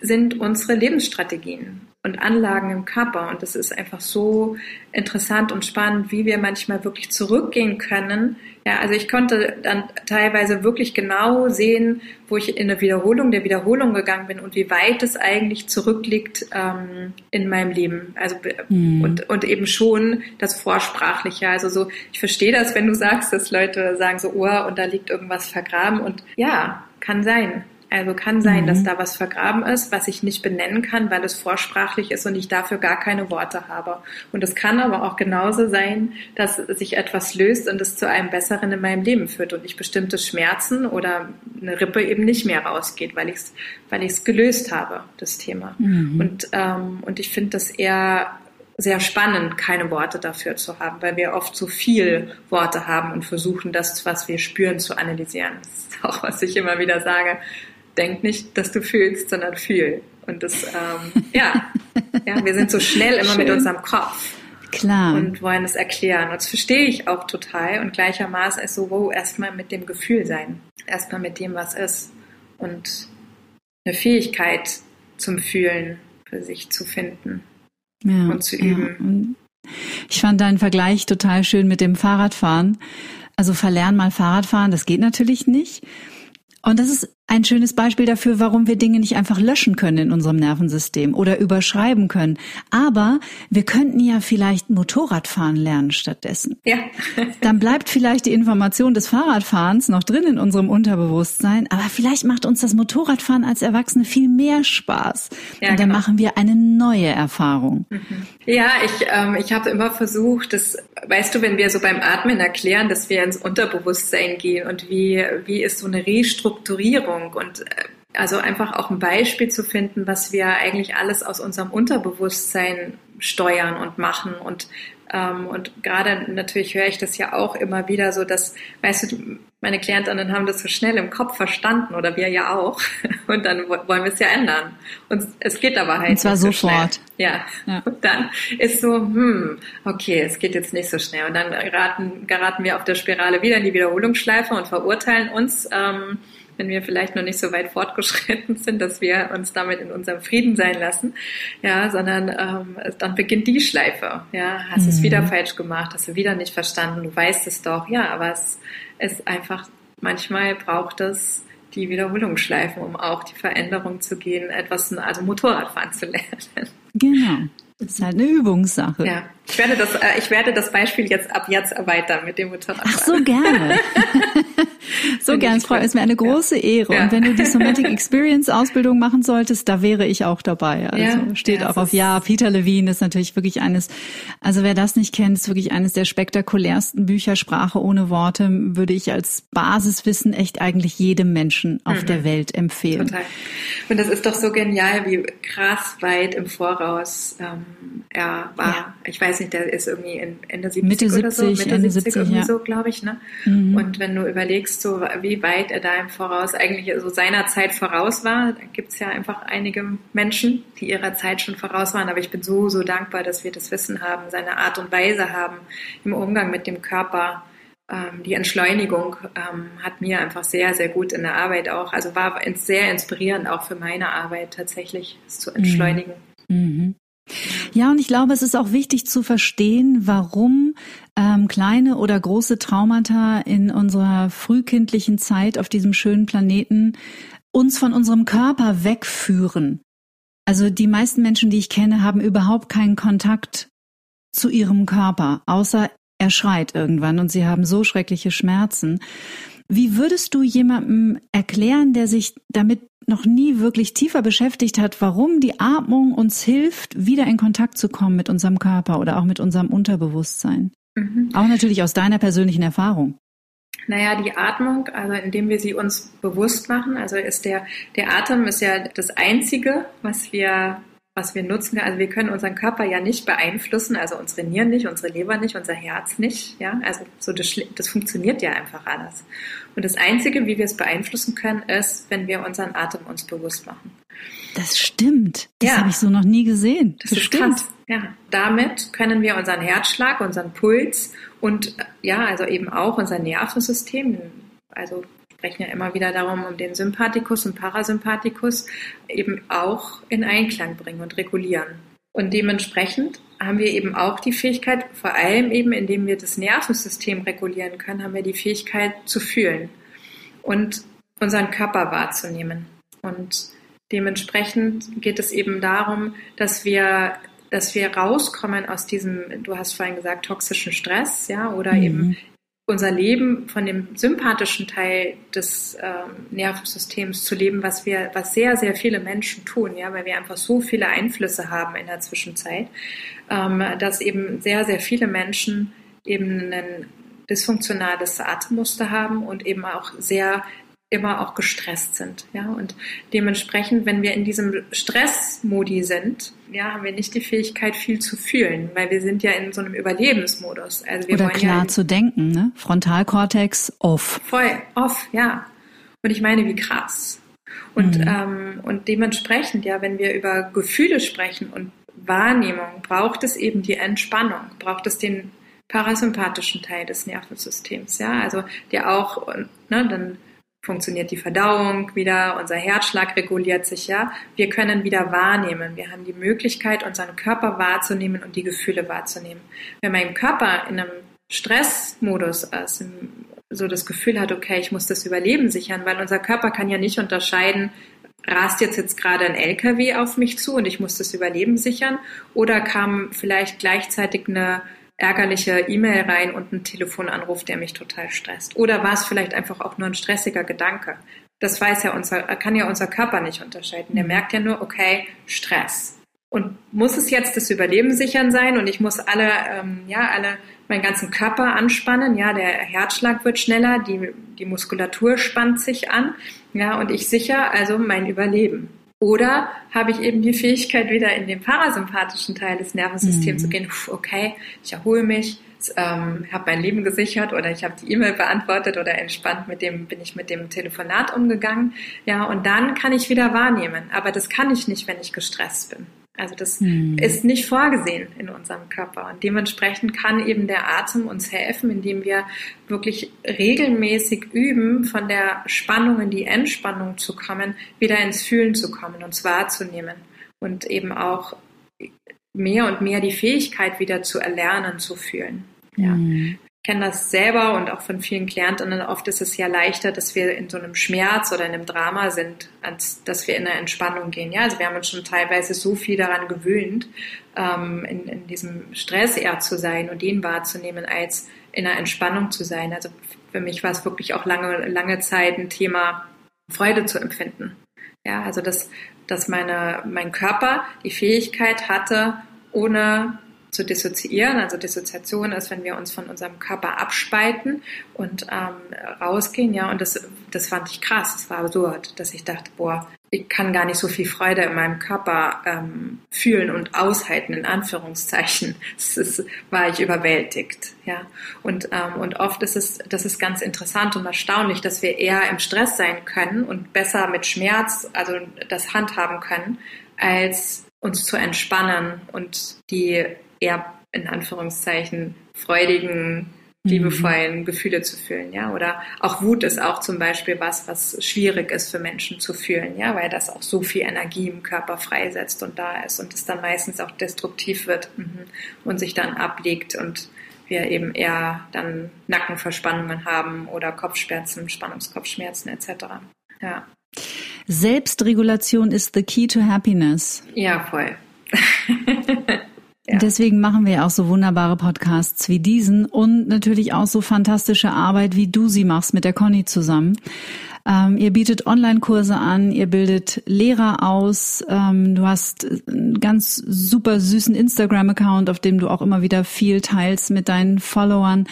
sind unsere Lebensstrategien und Anlagen im Körper. Und das ist einfach so interessant und spannend, wie wir manchmal wirklich zurückgehen können. Ja, also ich konnte dann teilweise wirklich genau sehen, wo ich in eine Wiederholung der Wiederholung gegangen bin und wie weit es eigentlich zurückliegt ähm, in meinem Leben. Also mhm. und, und eben schon das Vorsprachliche. Also so, ich verstehe das, wenn du sagst, dass Leute sagen so, oh, und da liegt irgendwas vergraben. Und ja, kann sein. Also kann sein, mhm. dass da was vergraben ist, was ich nicht benennen kann, weil es vorsprachlich ist und ich dafür gar keine Worte habe. Und es kann aber auch genauso sein, dass sich etwas löst und es zu einem Besseren in meinem Leben führt und ich bestimmte Schmerzen oder eine Rippe eben nicht mehr rausgeht, weil ich es weil ich's gelöst habe, das Thema. Mhm. Und, ähm, und ich finde das eher sehr spannend, keine Worte dafür zu haben, weil wir oft zu viel Worte haben und versuchen, das, was wir spüren, zu analysieren. Das ist auch, was ich immer wieder sage denk nicht, dass du fühlst, sondern fühl. Und das, ähm, ja, ja, wir sind so schnell immer Schön. mit unserem Kopf. Klar. Und wollen es erklären. Und das verstehe ich auch total. Und gleichermaßen ist so, wow, erstmal mit dem Gefühl sein. Erstmal mit dem, was ist. Und eine Fähigkeit zum Fühlen für sich zu finden ja, und zu üben. Ja. Ich fand deinen Vergleich total schön mit dem Fahrradfahren. Also verlernen mal Fahrradfahren, das geht natürlich nicht. Und das ist ein schönes Beispiel dafür, warum wir Dinge nicht einfach löschen können in unserem Nervensystem oder überschreiben können. Aber wir könnten ja vielleicht Motorradfahren lernen stattdessen. Ja. Dann bleibt vielleicht die Information des Fahrradfahrens noch drin in unserem Unterbewusstsein, aber vielleicht macht uns das Motorradfahren als Erwachsene viel mehr Spaß. Ja, Und dann genau. machen wir eine neue Erfahrung. Mhm. Ja, ich, ähm, ich habe immer versucht, das, weißt du, wenn wir so beim Atmen erklären, dass wir ins Unterbewusstsein gehen und wie, wie ist so eine Restrukturierung und äh, also einfach auch ein Beispiel zu finden, was wir eigentlich alles aus unserem Unterbewusstsein steuern und machen und Ähm, und gerade natürlich höre ich das ja auch immer wieder so, dass, weißt du, meine Klientinnen haben das so schnell im Kopf verstanden oder wir ja auch. Und dann wollen wir es ja ändern. Und es geht aber halt. Und zwar so sofort. Ja. ja. Und dann ist so, hm, okay, es geht jetzt nicht so schnell. Und dann geraten, geraten wir auf der Spirale wieder in die Wiederholungsschleife und verurteilen uns. Ähm, wenn wir vielleicht noch nicht so weit fortgeschritten sind, dass wir uns damit in unserem Frieden sein lassen, ja, sondern ähm, dann beginnt die Schleife, ja, hast mhm. es wieder falsch gemacht, hast du wieder nicht verstanden, du weißt es doch, ja, aber es ist einfach, manchmal braucht es die Wiederholungsschleifen, um auch die Veränderung zu gehen, etwas, also Motorradfahren zu lernen. Genau. Das ist halt eine Übungssache. Ja, ich werde das, äh, ich werde das Beispiel jetzt ab jetzt erweitern mit dem Motorrad. Ach so gerne. so gerne, es freut mir eine große ja. Ehre. Ja. Und wenn du die Somatic Experience Ausbildung machen solltest, da wäre ich auch dabei. Also ja. steht auch auf Ja. Peter Levine ist natürlich wirklich eines, also wer das nicht kennt, ist wirklich eines der spektakulärsten Bücher Sprache ohne Worte, würde ich als Basiswissen echt eigentlich jedem Menschen auf mhm. der Welt empfehlen. Total. Und das ist doch so genial, wie krass weit im Voraus ähm, er war. Ich weiß nicht, der ist irgendwie in Ende 70 Mitte 70, oder so, Mitte Ende 70, 70 irgendwie ja. so, glaube ich. Ne? Mhm. Und wenn du überlegst, so wie weit er da im Voraus eigentlich so seiner Zeit voraus war, da gibt es ja einfach einige Menschen, die ihrer Zeit schon voraus waren. Aber ich bin so, so dankbar, dass wir das Wissen haben, seine Art und Weise haben im Umgang mit dem Körper. Ähm, die Entschleunigung ähm, hat mir einfach sehr, sehr gut in der Arbeit auch, also war sehr inspirierend auch für meine Arbeit tatsächlich, es zu entschleunigen. Mhm. mhm. Ja, und ich glaube, es ist auch wichtig zu verstehen, warum ähm, kleine oder große Traumata in unserer frühkindlichen Zeit auf diesem schönen Planeten uns von unserem Körper wegführen. Also die meisten Menschen, die ich kenne, haben überhaupt keinen Kontakt zu ihrem Körper, außer er schreit irgendwann und sie haben so schreckliche Schmerzen. Wie würdest du jemandem erklären, der sich damit noch nie wirklich tiefer beschäftigt hat, warum die Atmung uns hilft, wieder in Kontakt zu kommen mit unserem Körper oder auch mit unserem Unterbewusstsein? Mhm. Auch natürlich aus deiner persönlichen Erfahrung. Naja, die Atmung, also indem wir sie uns bewusst machen, also ist der, der Atem ist ja das Einzige, was wir was wir nutzen können. Also wir können unseren Körper ja nicht beeinflussen, also unsere Nieren nicht, unsere Leber nicht, unser Herz nicht. Ja, also so das, das funktioniert ja einfach alles. Und das Einzige, wie wir es beeinflussen können, ist, wenn wir unseren Atem uns bewusst machen. Das stimmt. Das ja. habe ich so noch nie gesehen. Das, das ist stimmt. krass. Ja, damit können wir unseren Herzschlag, unseren Puls und ja, also eben auch unser Nervensystem, also sprechen ja immer wieder darum, um den Sympathikus und Parasympathikus eben auch in Einklang bringen und regulieren. Und dementsprechend haben wir eben auch die Fähigkeit, vor allem eben indem wir das Nervensystem regulieren können, haben wir die Fähigkeit zu fühlen und unseren Körper wahrzunehmen. Und dementsprechend geht es eben darum, dass wir dass wir rauskommen aus diesem, du hast vorhin gesagt, toxischen Stress, ja, oder mhm. eben unser Leben von dem sympathischen Teil des ähm, Nervensystems zu leben, was wir, was sehr, sehr viele Menschen tun, ja, weil wir einfach so viele Einflüsse haben in der Zwischenzeit, ähm, dass eben sehr, sehr viele Menschen eben ein dysfunktionales Atemmuster haben und eben auch sehr immer auch gestresst sind. Ja? Und dementsprechend, wenn wir in diesem Stressmodi sind, ja, haben wir nicht die Fähigkeit, viel zu fühlen, weil wir sind ja in so einem Überlebensmodus. Also wir Oder klar ja zu denken, ne? Frontalkortex off. Voll, off, ja. Und ich meine, wie krass. Und, mhm. ähm, und dementsprechend, ja, wenn wir über Gefühle sprechen und Wahrnehmung, braucht es eben die Entspannung, braucht es den parasympathischen Teil des Nervensystems, ja, also der auch, ne, dann funktioniert die Verdauung wieder, unser Herzschlag reguliert sich, ja. Wir können wieder wahrnehmen. Wir haben die Möglichkeit, unseren Körper wahrzunehmen und die Gefühle wahrzunehmen. Wenn mein Körper in einem Stressmodus ist, so das Gefühl hat, okay, ich muss das Überleben sichern, weil unser Körper kann ja nicht unterscheiden, rast jetzt jetzt gerade ein LKW auf mich zu und ich muss das Überleben sichern oder kam vielleicht gleichzeitig eine ärgerliche E-Mail rein und ein Telefonanruf, der mich total stresst. Oder war es vielleicht einfach auch nur ein stressiger Gedanke? Das weiß ja unser, kann ja unser Körper nicht unterscheiden. Der mhm. merkt ja nur, okay, Stress. Und muss es jetzt das Überleben sichern sein und ich muss alle, ähm, ja, alle, meinen ganzen Körper anspannen, ja, der Herzschlag wird schneller, die, die Muskulatur spannt sich an, ja, und ich sicher also mein Überleben. Oder habe ich eben die Fähigkeit, wieder in den parasympathischen Teil des Nervensystems mhm. zu gehen, okay, ich erhole mich, ähm, habe mein Leben gesichert oder ich habe die E-Mail beantwortet oder entspannt mit dem bin ich mit dem Telefonat umgegangen. Ja, und dann kann ich wieder wahrnehmen. Aber das kann ich nicht, wenn ich gestresst bin. Also das hm. ist nicht vorgesehen in unserem Körper. Und dementsprechend kann eben der Atem uns helfen, indem wir wirklich regelmäßig üben, von der Spannung in die Entspannung zu kommen, wieder ins Fühlen zu kommen, uns wahrzunehmen und eben auch mehr und mehr die Fähigkeit wieder zu erlernen, zu fühlen. Ja. Mhm. Ich kenne das selber und auch von vielen Klientinnen. Oft ist es ja leichter, dass wir in so einem Schmerz oder in einem Drama sind, als dass wir in eine Entspannung gehen. Ja, also wir haben uns schon teilweise so viel daran gewöhnt, ähm, in, in diesem Stress eher zu sein und den wahrzunehmen, als in einer Entspannung zu sein. Also für mich war es wirklich auch lange, lange Zeit ein Thema, Freude zu empfinden. Ja, also dass, dass meine, mein Körper die Fähigkeit hatte, ohne zu dissoziieren. Also Dissoziation ist, wenn wir uns von unserem Körper abspalten und ähm, rausgehen. Ja, und das, das fand ich krass. Das war absurd, dass ich dachte, boah, ich kann gar nicht so viel Freude in meinem Körper ähm, fühlen und aushalten, in Anführungszeichen. Das ist, war ich überwältigt, ja. Und, ähm, und oft ist es, das ist ganz interessant und erstaunlich, dass wir eher im Stress sein können und besser mit Schmerz, also das handhaben können, als uns zu entspannen und die eher in Anführungszeichen freudigen. Liebevollen Gefühle zu fühlen, ja. Oder auch Wut ist auch zum Beispiel was, was schwierig ist für Menschen zu fühlen, ja, weil das auch so viel Energie im Körper freisetzt und da ist und es dann meistens auch destruktiv wird mhm. und sich dann ablegt und wir eben eher dann Nackenverspannungen haben oder Kopfschmerzen, Spannungskopfschmerzen etc. Ja. Selbstregulation ist the key to happiness. Ja, voll. Deswegen machen wir auch so wunderbare Podcasts wie diesen und natürlich auch so fantastische Arbeit, wie du sie machst mit der Conny zusammen. Ähm, ihr bietet Online-Kurse an, ihr bildet Lehrer aus, ähm, du hast einen ganz super süßen Instagram-Account, auf dem du auch immer wieder viel teilst mit deinen Followern.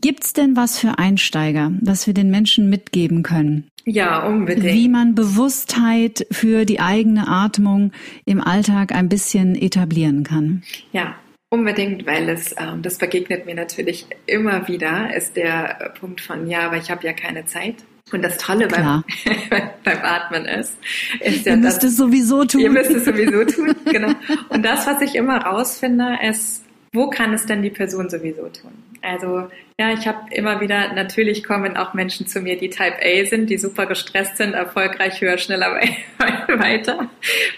Gibt's denn was für Einsteiger, was wir den Menschen mitgeben können? Ja, unbedingt. Wie man Bewusstheit für die eigene Atmung im Alltag ein bisschen etablieren kann. Ja, Unbedingt, weil es, ähm, das begegnet mir natürlich immer wieder, ist der Punkt von, ja, aber ich habe ja keine Zeit. Und das Tolle beim, beim Atmen ist, ist ja, ihr müsst es sowieso tun. Ihr müsst es sowieso tun, genau. Und das, was ich immer rausfinde, ist, wo kann es denn die Person sowieso tun? Also ja, ich habe immer wieder, natürlich kommen auch Menschen zu mir, die Type A sind, die super gestresst sind, erfolgreich, höher, schneller weiter.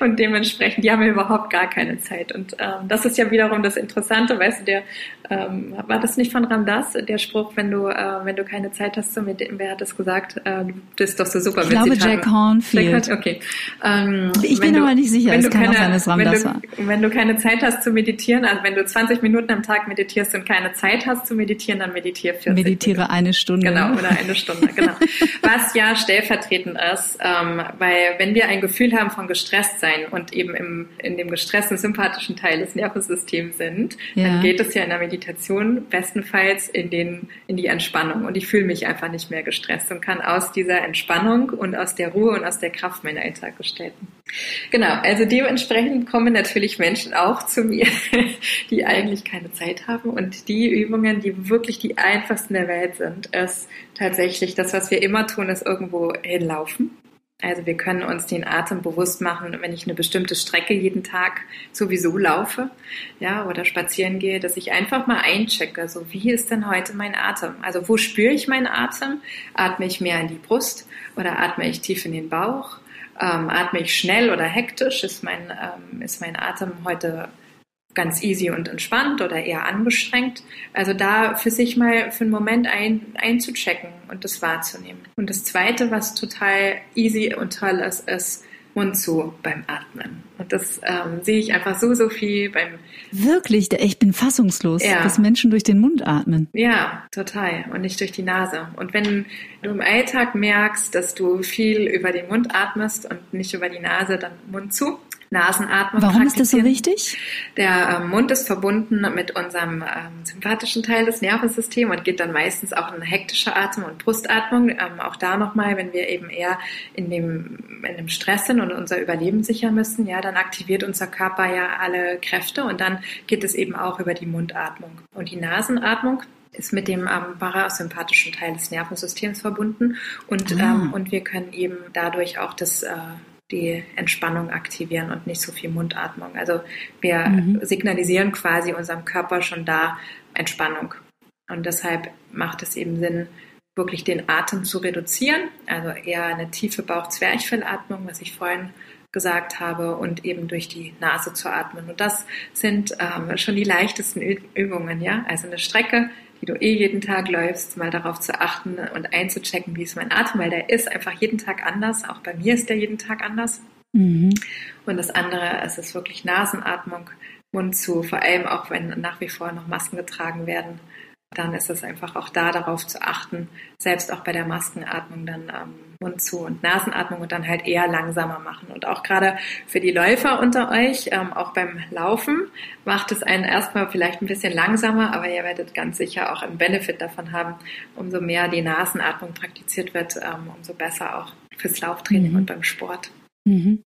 Und dementsprechend, die haben überhaupt gar keine Zeit. Und ähm, das ist ja wiederum das Interessante, weißt du, der, ähm, war das nicht von Ramdas, der Spruch, wenn du, äh, wenn du keine Zeit hast zu meditieren, wer hat das gesagt? Äh, du bist doch so super Ich glaube Jack Hornfield. Okay. Ähm, ich bin du, aber nicht sicher, es kann keine, auch sein, dass Ramdas wenn du, war. Wenn du keine Zeit hast zu meditieren, also wenn du 20 Minuten am Tag meditierst und keine Zeit hast zu meditieren, dann meditierst meditiere 40 Meditiere Minuten. eine Stunde. Genau, oder eine Stunde, genau. Was ja stellvertretend ist, ähm, weil wenn wir ein Gefühl haben von gestresst sein und eben im, in dem gestressten sympathischen Teil des Nervensystems sind, ja. dann geht es ja in der Meditation bestenfalls in, den, in die Entspannung. Und ich fühle mich einfach nicht mehr gestresst und kann aus dieser Entspannung und aus der Ruhe und aus der Kraft meinen Alltag gestalten. Genau, also dementsprechend kommen natürlich Menschen auch zu mir, die eigentlich keine Zeit haben und die Übungen, die wirklich die einfachsten der Welt sind, ist tatsächlich das, was wir immer tun, ist irgendwo hinlaufen. Also wir können uns den Atem bewusst machen, wenn ich eine bestimmte Strecke jeden Tag sowieso laufe, ja, oder spazieren gehe, dass ich einfach mal einchecke, so wie ist denn heute mein Atem? Also wo spüre ich meinen Atem? Atme ich mehr in die Brust oder atme ich tief in den Bauch? Ähm, atme ich schnell oder hektisch? Ist mein, ähm, ist mein Atem heute ganz easy und entspannt oder eher angestrengt. Also da für sich mal für einen Moment ein, einzuchecken und das wahrzunehmen. Und das Zweite, was total easy und toll ist, ist Mund zu beim Atmen. Und das ähm, sehe ich einfach so, so viel beim... Wirklich? Ich bin fassungslos, ja. dass Menschen durch den Mund atmen. Ja, total. Und nicht durch die Nase. Und wenn du im Alltag merkst, dass du viel über den Mund atmest und nicht über die Nase, dann Mund zu Nasenatmung. Warum ist das so wichtig? Der äh, Mund ist verbunden mit unserem ähm, sympathischen Teil des Nervensystems und geht dann meistens auch in hektische Atmung und Brustatmung. Ähm, auch da nochmal, wenn wir eben eher in dem, in dem Stress sind und unser Überleben sichern müssen, ja, dann aktiviert unser Körper ja alle Kräfte und dann geht es eben auch über die Mundatmung. Und die Nasenatmung, ist mit dem ähm, parasympathischen Teil des Nervensystems verbunden und, ah. ähm, und wir können eben dadurch auch das äh, die Entspannung aktivieren und nicht so viel Mundatmung. Also wir mhm. signalisieren quasi unserem Körper schon da Entspannung. Und deshalb macht es eben Sinn, wirklich den Atem zu reduzieren, also eher eine tiefe Bauch-Zwerchfellatmung, was ich vorhin gesagt habe, und eben durch die Nase zu atmen. Und das sind ähm, schon die leichtesten Übungen, ja. Also eine Strecke, die du eh jeden Tag läufst, mal darauf zu achten und einzuchecken, wie ist mein Atem, weil der ist einfach jeden Tag anders. Auch bei mir ist der jeden Tag anders. Mhm. Und das andere, es ist wirklich Nasenatmung, Mund zu, vor allem auch wenn nach wie vor noch Masken getragen werden dann ist es einfach auch da darauf zu achten, selbst auch bei der Maskenatmung dann ähm, Mund zu und Nasenatmung und dann halt eher langsamer machen. Und auch gerade für die Läufer unter euch, ähm, auch beim Laufen, macht es einen erstmal vielleicht ein bisschen langsamer, aber ihr werdet ganz sicher auch einen Benefit davon haben. Umso mehr die Nasenatmung praktiziert wird, ähm, umso besser auch fürs Lauftraining mhm. und beim Sport. Mhm.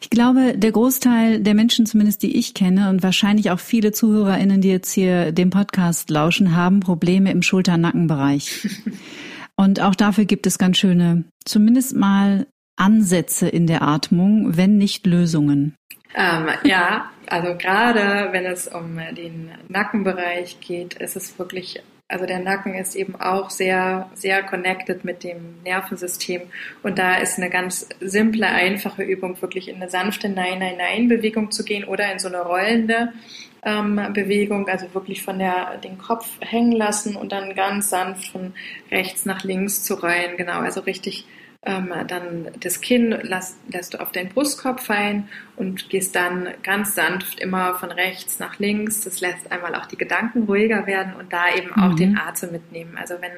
Ich glaube, der Großteil der Menschen, zumindest die ich kenne und wahrscheinlich auch viele ZuhörerInnen, die jetzt hier dem Podcast lauschen, haben Probleme im Schulter-Nackenbereich. und auch dafür gibt es ganz schöne, zumindest mal Ansätze in der Atmung, wenn nicht Lösungen. Ähm, ja, also gerade wenn es um den Nackenbereich geht, ist es wirklich also der Nacken ist eben auch sehr, sehr connected mit dem Nervensystem. Und da ist eine ganz simple, einfache Übung, wirklich in eine sanfte Nein-Nein-Nein-Bewegung zu gehen oder in so eine rollende Bewegung, also wirklich von der, den Kopf hängen lassen und dann ganz sanft von rechts nach links zu rollen. Genau, also richtig ähm, dann das Kinn lässt, lässt du auf den Brustkorb fallen und gehst dann ganz sanft immer von rechts nach links. Das lässt einmal auch die Gedanken ruhiger werden und da eben auch mhm. den Atem mitnehmen. Also wenn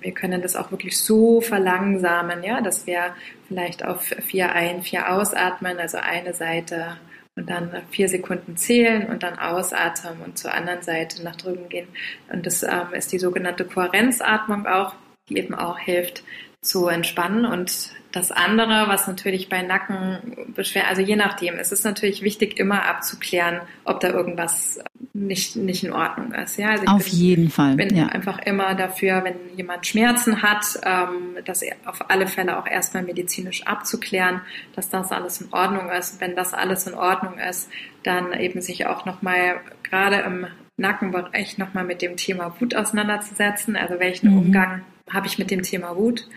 wir können das auch wirklich so verlangsamen, ja, dass wir vielleicht auf vier ein, vier ausatmen, also eine Seite und dann vier Sekunden zählen und dann ausatmen und zur anderen Seite nach drüben gehen. Und das ähm, ist die sogenannte Kohärenzatmung auch, die eben auch hilft, zu entspannen. Und das andere, was natürlich bei Nackenbeschwerden, also je nachdem, es ist natürlich wichtig, immer abzuklären, ob da irgendwas nicht, nicht in Ordnung ist. Ja, also auf bin, jeden Fall. bin ja. einfach immer dafür, wenn jemand Schmerzen hat, ähm, das auf alle Fälle auch erstmal medizinisch abzuklären, dass das alles in Ordnung ist. Wenn das alles in Ordnung ist, dann eben sich auch nochmal gerade im Nackenbereich nochmal mit dem Thema Wut auseinanderzusetzen. Also welchen mhm. Umgang habe ich mit dem Thema Wut.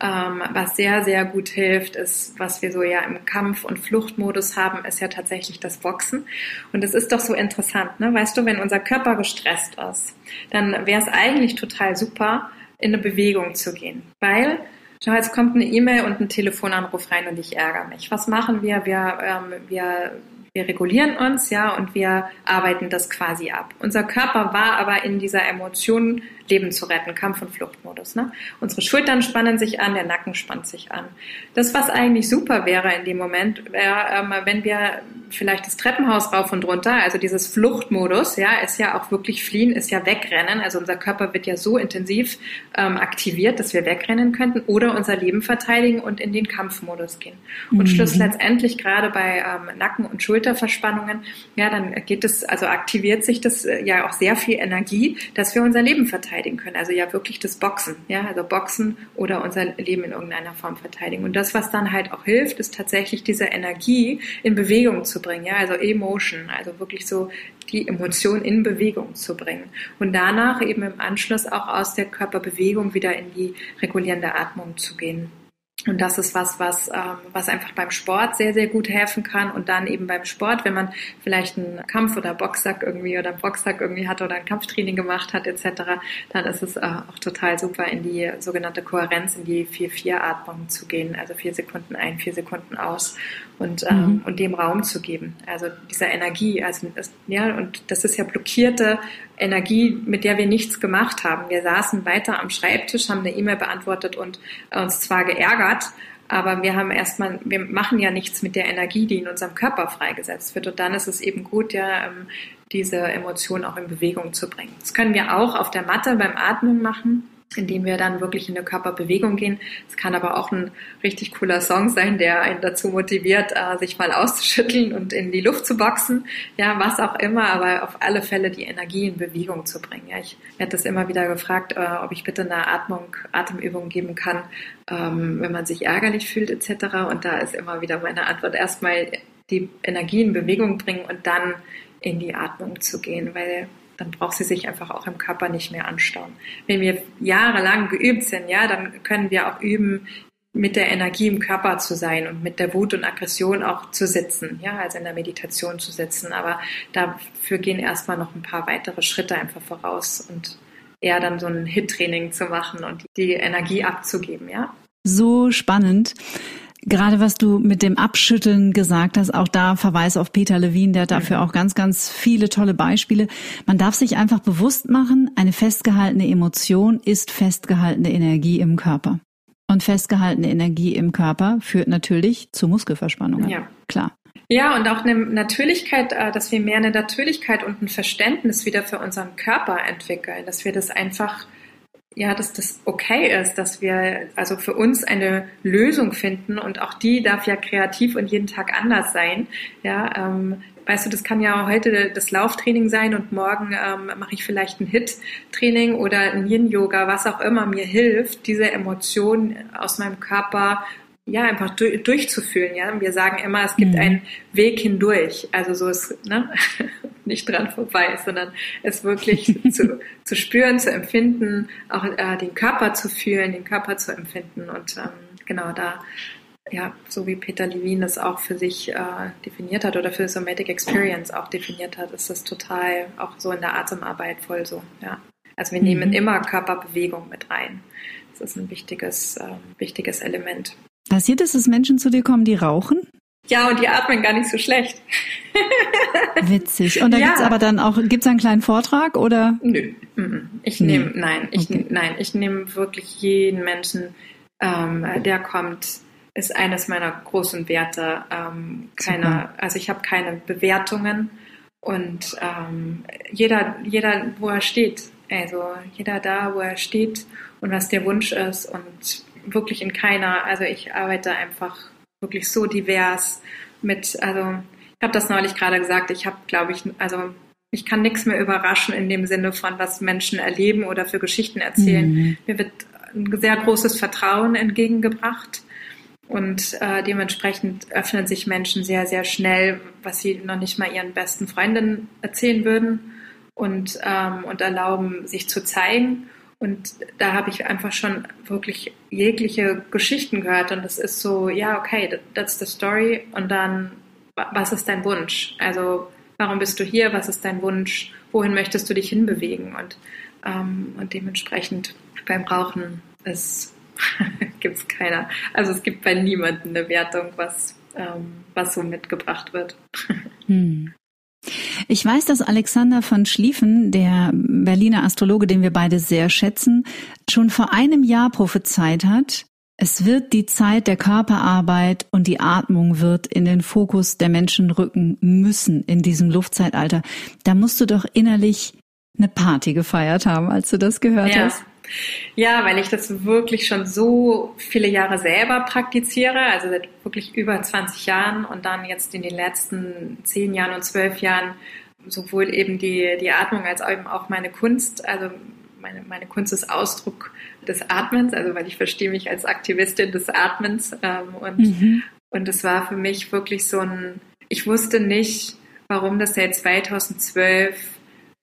Ähm, was sehr, sehr gut hilft, ist, was wir so ja im Kampf- und Fluchtmodus haben, ist ja tatsächlich das Boxen. Und es ist doch so interessant, ne? Weißt du, wenn unser Körper gestresst ist, dann wäre es eigentlich total super, in eine Bewegung zu gehen. Weil Schau, jetzt kommt eine E-Mail und ein Telefonanruf rein und ich ärgere mich. Was machen wir? Wir, ähm, wir wir regulieren uns, ja, und wir arbeiten das quasi ab. Unser Körper war aber in dieser Emotion, Leben zu retten, Kampf- und Fluchtmodus. Ne? Unsere Schultern spannen sich an, der Nacken spannt sich an. Das, was eigentlich super wäre in dem Moment, wäre, ähm, wenn wir vielleicht das Treppenhaus rauf und runter, also dieses Fluchtmodus, ja, ist ja auch wirklich fliehen, ist ja wegrennen. Also unser Körper wird ja so intensiv ähm, aktiviert, dass wir wegrennen könnten oder unser Leben verteidigen und in den Kampfmodus gehen. Und mhm. Schluss letztendlich gerade bei ähm, Nacken- und Schulterverspannungen, ja, dann geht es, also aktiviert sich das äh, ja auch sehr viel Energie, dass wir unser Leben verteidigen können. Also ja wirklich das Boxen, ja, also Boxen oder unser Leben in irgendeiner Form verteidigen. Und das, was dann halt auch hilft, ist tatsächlich diese Energie in Bewegung zu bringen, ja, also Emotion, also wirklich so die Emotion in Bewegung zu bringen. Und danach eben im Anschluss auch aus der Körperbewegung wieder in die regulierende Atmung zu gehen. Und das ist was, was, ähm, was einfach beim Sport sehr, sehr gut helfen kann. Und dann eben beim Sport, wenn man vielleicht einen Kampf- oder Boxsack irgendwie oder einen Boxsack irgendwie hat oder ein Kampftraining gemacht hat etc., dann ist es äh, auch total super, in die sogenannte Kohärenz, in die 4-4-Atmung zu gehen. Also vier Sekunden ein, vier Sekunden aus und, ähm, mhm. und dem Raum zu geben. Also dieser Energie, also das, ja, und das ist ja blockierte Energie, mit der wir nichts gemacht haben. Wir saßen weiter am Schreibtisch, haben eine E-Mail beantwortet und uns zwar geärgert, Aber wir haben erstmal, wir machen ja nichts mit der Energie, die in unserem Körper freigesetzt wird. Und dann ist es eben gut, ja, ähm, diese Emotion auch in Bewegung zu bringen. Das können wir auch auf der Matte beim Atmen machen indem wir dann wirklich in eine Körperbewegung gehen. Es kann aber auch ein richtig cooler Song sein, der einen dazu motiviert, äh, sich mal auszuschütteln und in die Luft zu boxen. Ja, was auch immer, aber auf alle Fälle die Energie in Bewegung zu bringen. Ich werde das immer wieder gefragt, äh, ob ich bitte eine Atmung, Atemübung geben kann, ähm, wenn man sich ärgerlich fühlt etc. Und da ist immer wieder meine Antwort erstmal die Energie in Bewegung bringen und dann in die Atmung zu gehen, weil dann braucht sie sich einfach auch im Körper nicht mehr anstauen. Wenn wir jahrelang geübt sind, ja, dann können wir auch üben, mit der Energie im Körper zu sein und mit der Wut und Aggression auch zu sitzen, ja, also in der Meditation zu sitzen. Aber dafür gehen erstmal noch ein paar weitere Schritte einfach voraus und eher dann so ein Hit-Training zu machen und die Energie abzugeben, ja. So spannend. Gerade was du mit dem Abschütteln gesagt hast, auch da Verweis auf Peter Levin, der hat dafür auch ganz, ganz viele tolle Beispiele. Man darf sich einfach bewusst machen, eine festgehaltene Emotion ist festgehaltene Energie im Körper. Und festgehaltene Energie im Körper führt natürlich zu Muskelverspannungen. Ja. Klar. Ja, und auch eine Natürlichkeit, äh, dass wir mehr eine Natürlichkeit und ein Verständnis wieder für unseren Körper entwickeln, dass wir das einfach ja, dass das okay ist, dass wir also für uns eine Lösung finden und auch die darf ja kreativ und jeden Tag anders sein. Ja, ähm, weißt du, das kann ja heute das Lauftraining sein und morgen ähm, mache ich vielleicht ein Hit-Training oder ein Yin-Yoga, was auch immer mir hilft, diese Emotionen aus meinem Körper ja, einfach durch, durchzufühlen. Ja, wir sagen immer, es gibt mhm. einen Weg hindurch. Also so ist ne, nicht dran vorbei, sondern es wirklich zu, zu spüren, zu empfinden, auch äh, den Körper zu fühlen, den Körper zu empfinden und ähm, genau da. Ja, so wie Peter Levine das auch für sich äh, definiert hat oder für Somatic Experience auch definiert hat, ist das total auch so in der Atemarbeit voll so. Ja, also wir mhm. nehmen immer Körperbewegung mit rein. Das ist ein wichtiges, äh, wichtiges Element. Passiert es, dass Menschen zu dir kommen, die rauchen? Ja, und die atmen gar nicht so schlecht. Witzig. Und da ja. gibt's aber dann auch, gibt's einen kleinen Vortrag oder? Nö. Ich nee. nehme, nein, ich, okay. nein, ich nehme wirklich jeden Menschen, ähm, der kommt, ist eines meiner großen Werte. Ähm, keine, also ich habe keine Bewertungen und ähm, jeder, jeder, wo er steht, also jeder da, wo er steht und was der Wunsch ist und wirklich in keiner, also ich arbeite einfach wirklich so divers mit, also ich habe das neulich gerade gesagt, ich habe, glaube ich, also ich kann nichts mehr überraschen in dem Sinne von, was Menschen erleben oder für Geschichten erzählen. Mhm. Mir wird ein sehr großes Vertrauen entgegengebracht und äh, dementsprechend öffnen sich Menschen sehr, sehr schnell, was sie noch nicht mal ihren besten Freundinnen erzählen würden und, ähm, und erlauben, sich zu zeigen. Und da habe ich einfach schon wirklich jegliche Geschichten gehört. Und es ist so, ja, okay, that's the story. Und dann, was ist dein Wunsch? Also, warum bist du hier? Was ist dein Wunsch? Wohin möchtest du dich hinbewegen? Und, ähm, und dementsprechend beim Rauchen gibt es keiner. Also es gibt bei niemandem eine Wertung, was, ähm, was so mitgebracht wird. Hm. Ich weiß, dass Alexander von Schlieffen, der Berliner Astrologe, den wir beide sehr schätzen, schon vor einem Jahr prophezeit hat, es wird die Zeit der Körperarbeit und die Atmung wird in den Fokus der Menschen rücken müssen in diesem Luftzeitalter. Da musst du doch innerlich eine Party gefeiert haben, als du das gehört ja. hast. Ja, weil ich das wirklich schon so viele Jahre selber praktiziere, also seit wirklich über 20 Jahren und dann jetzt in den letzten zehn Jahren und zwölf Jahren sowohl eben die, die Atmung als eben auch meine Kunst, also meine, meine Kunst ist Ausdruck des Atmens, also weil ich verstehe mich als Aktivistin des Atmens ähm, und, mhm. und es war für mich wirklich so ein, ich wusste nicht, warum das seit 2012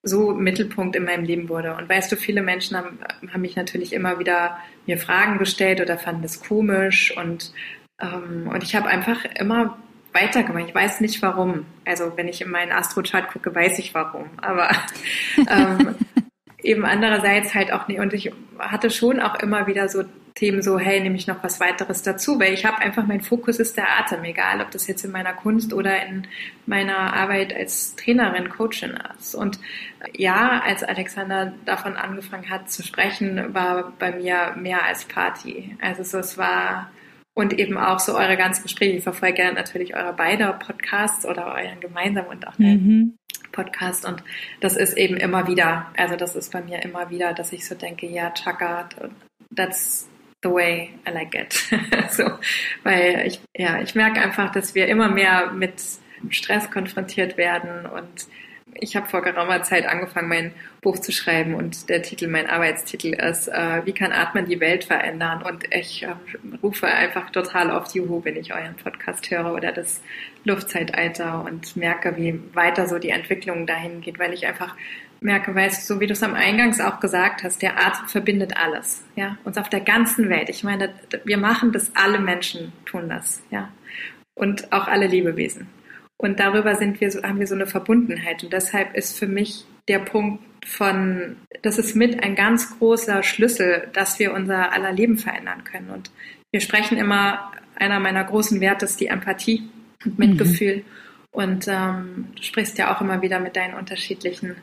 so Mittelpunkt in meinem Leben wurde. Und weißt du, viele Menschen haben, haben mich natürlich immer wieder mir Fragen gestellt oder fanden das komisch und, ähm, und ich habe einfach immer weitergemacht. Ich weiß nicht warum. Also wenn ich in meinen Astrochart gucke, weiß ich warum. Aber ähm, eben andererseits halt auch nicht. Und ich hatte schon auch immer wieder so Themen so, hey, nehme ich noch was weiteres dazu, weil ich habe einfach, mein Fokus ist der Atem, egal ob das jetzt in meiner Kunst oder in meiner Arbeit als Trainerin, Coachin ist. Und ja, als Alexander davon angefangen hat zu sprechen, war bei mir mehr als Party. Also so, es war und eben auch so eure ganzen Gespräche. Ich verfolge natürlich eure beide Podcasts oder euren gemeinsamen und auch mhm. Podcast und das ist eben immer wieder, also das ist bei mir immer wieder, dass ich so denke, ja, Chaka, that's the way I like it. so, weil ich, ja, ich merke einfach, dass wir immer mehr mit Stress konfrontiert werden und ich habe vor geraumer Zeit angefangen, mein Buch zu schreiben und der Titel, mein Arbeitstitel ist, äh, wie kann Atmen die Welt verändern? Und ich äh, rufe einfach total oft Juhu, wenn ich euren Podcast höre oder das Luftzeitalter und merke, wie weiter so die Entwicklung dahin geht, weil ich einfach merke, weißt du, so wie du es am Eingangs auch gesagt hast, der Atem verbindet alles, ja, uns auf der ganzen Welt. Ich meine, wir machen das, alle Menschen tun das, ja, und auch alle Lebewesen. Und darüber sind wir so, haben wir so eine Verbundenheit. Und deshalb ist für mich der Punkt von, das ist mit ein ganz großer Schlüssel, dass wir unser aller Leben verändern können. Und wir sprechen immer, einer meiner großen Werte ist die Empathie und Mitgefühl. Mhm. Und ähm, du sprichst ja auch immer wieder mit deinen unterschiedlichen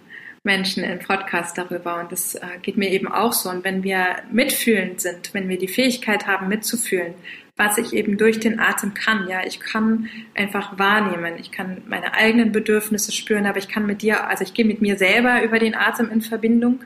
Menschen in Podcasts darüber. Und das äh, geht mir eben auch so. Und wenn wir mitfühlend sind, wenn wir die Fähigkeit haben, mitzufühlen, was ich eben durch den Atem kann. Ja, ich kann einfach wahrnehmen. Ich kann meine eigenen Bedürfnisse spüren, aber ich kann mit dir, also ich gehe mit mir selber über den Atem in Verbindung.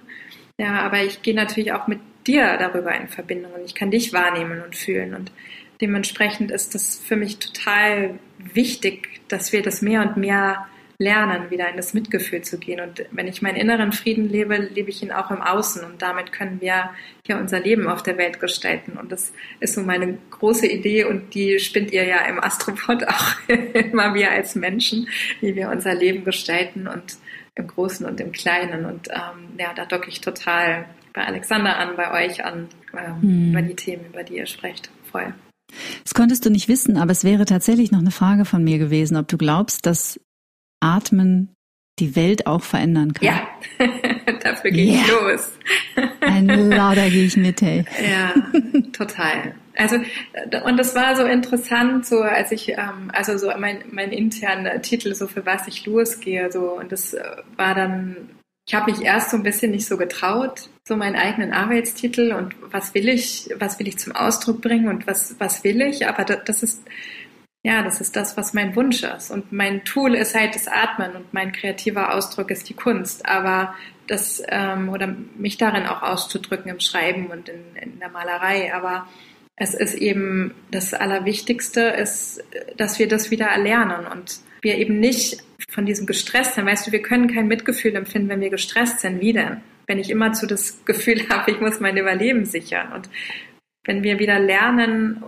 Ja, aber ich gehe natürlich auch mit dir darüber in Verbindung und ich kann dich wahrnehmen und fühlen und dementsprechend ist das für mich total wichtig, dass wir das mehr und mehr lernen, wieder in das Mitgefühl zu gehen. Und wenn ich meinen inneren Frieden lebe, lebe ich ihn auch im Außen. Und damit können wir ja unser Leben auf der Welt gestalten. Und das ist so meine große Idee und die spinnt ihr ja im Astropod auch immer wir als Menschen, wie wir unser Leben gestalten und im Großen und im Kleinen. Und ähm, ja, da docke ich total bei Alexander an, bei euch an, ähm, hm. über die Themen, über die ihr sprecht. Voll. Das konntest du nicht wissen, aber es wäre tatsächlich noch eine Frage von mir gewesen, ob du glaubst, dass Atmen die Welt auch verändern kann. Ja, dafür gehe yeah. ich los. Ein lauter gehe ich mit, hey. Ja, total. Also, und das war so interessant, so als ich, ähm, also so mein, mein interner Titel, so für was ich losgehe, so, und das äh, war dann, ich habe mich erst so ein bisschen nicht so getraut, so meinen eigenen Arbeitstitel und was will ich, was will ich zum Ausdruck bringen und was, was will ich, aber das ist, ja, das ist das, was mein Wunsch ist. Und mein Tool ist halt das Atmen und mein kreativer Ausdruck ist die Kunst. Aber das, ähm, oder mich darin auch auszudrücken im Schreiben und in, in der Malerei. Aber es ist eben das Allerwichtigste, ist, dass wir das wieder erlernen und wir eben nicht von diesem gestresst sind. Weißt du, wir können kein Mitgefühl empfinden, wenn wir gestresst sind. Wie denn? Wenn ich immer zu das Gefühl habe, ich muss mein Überleben sichern. Und wenn wir wieder lernen,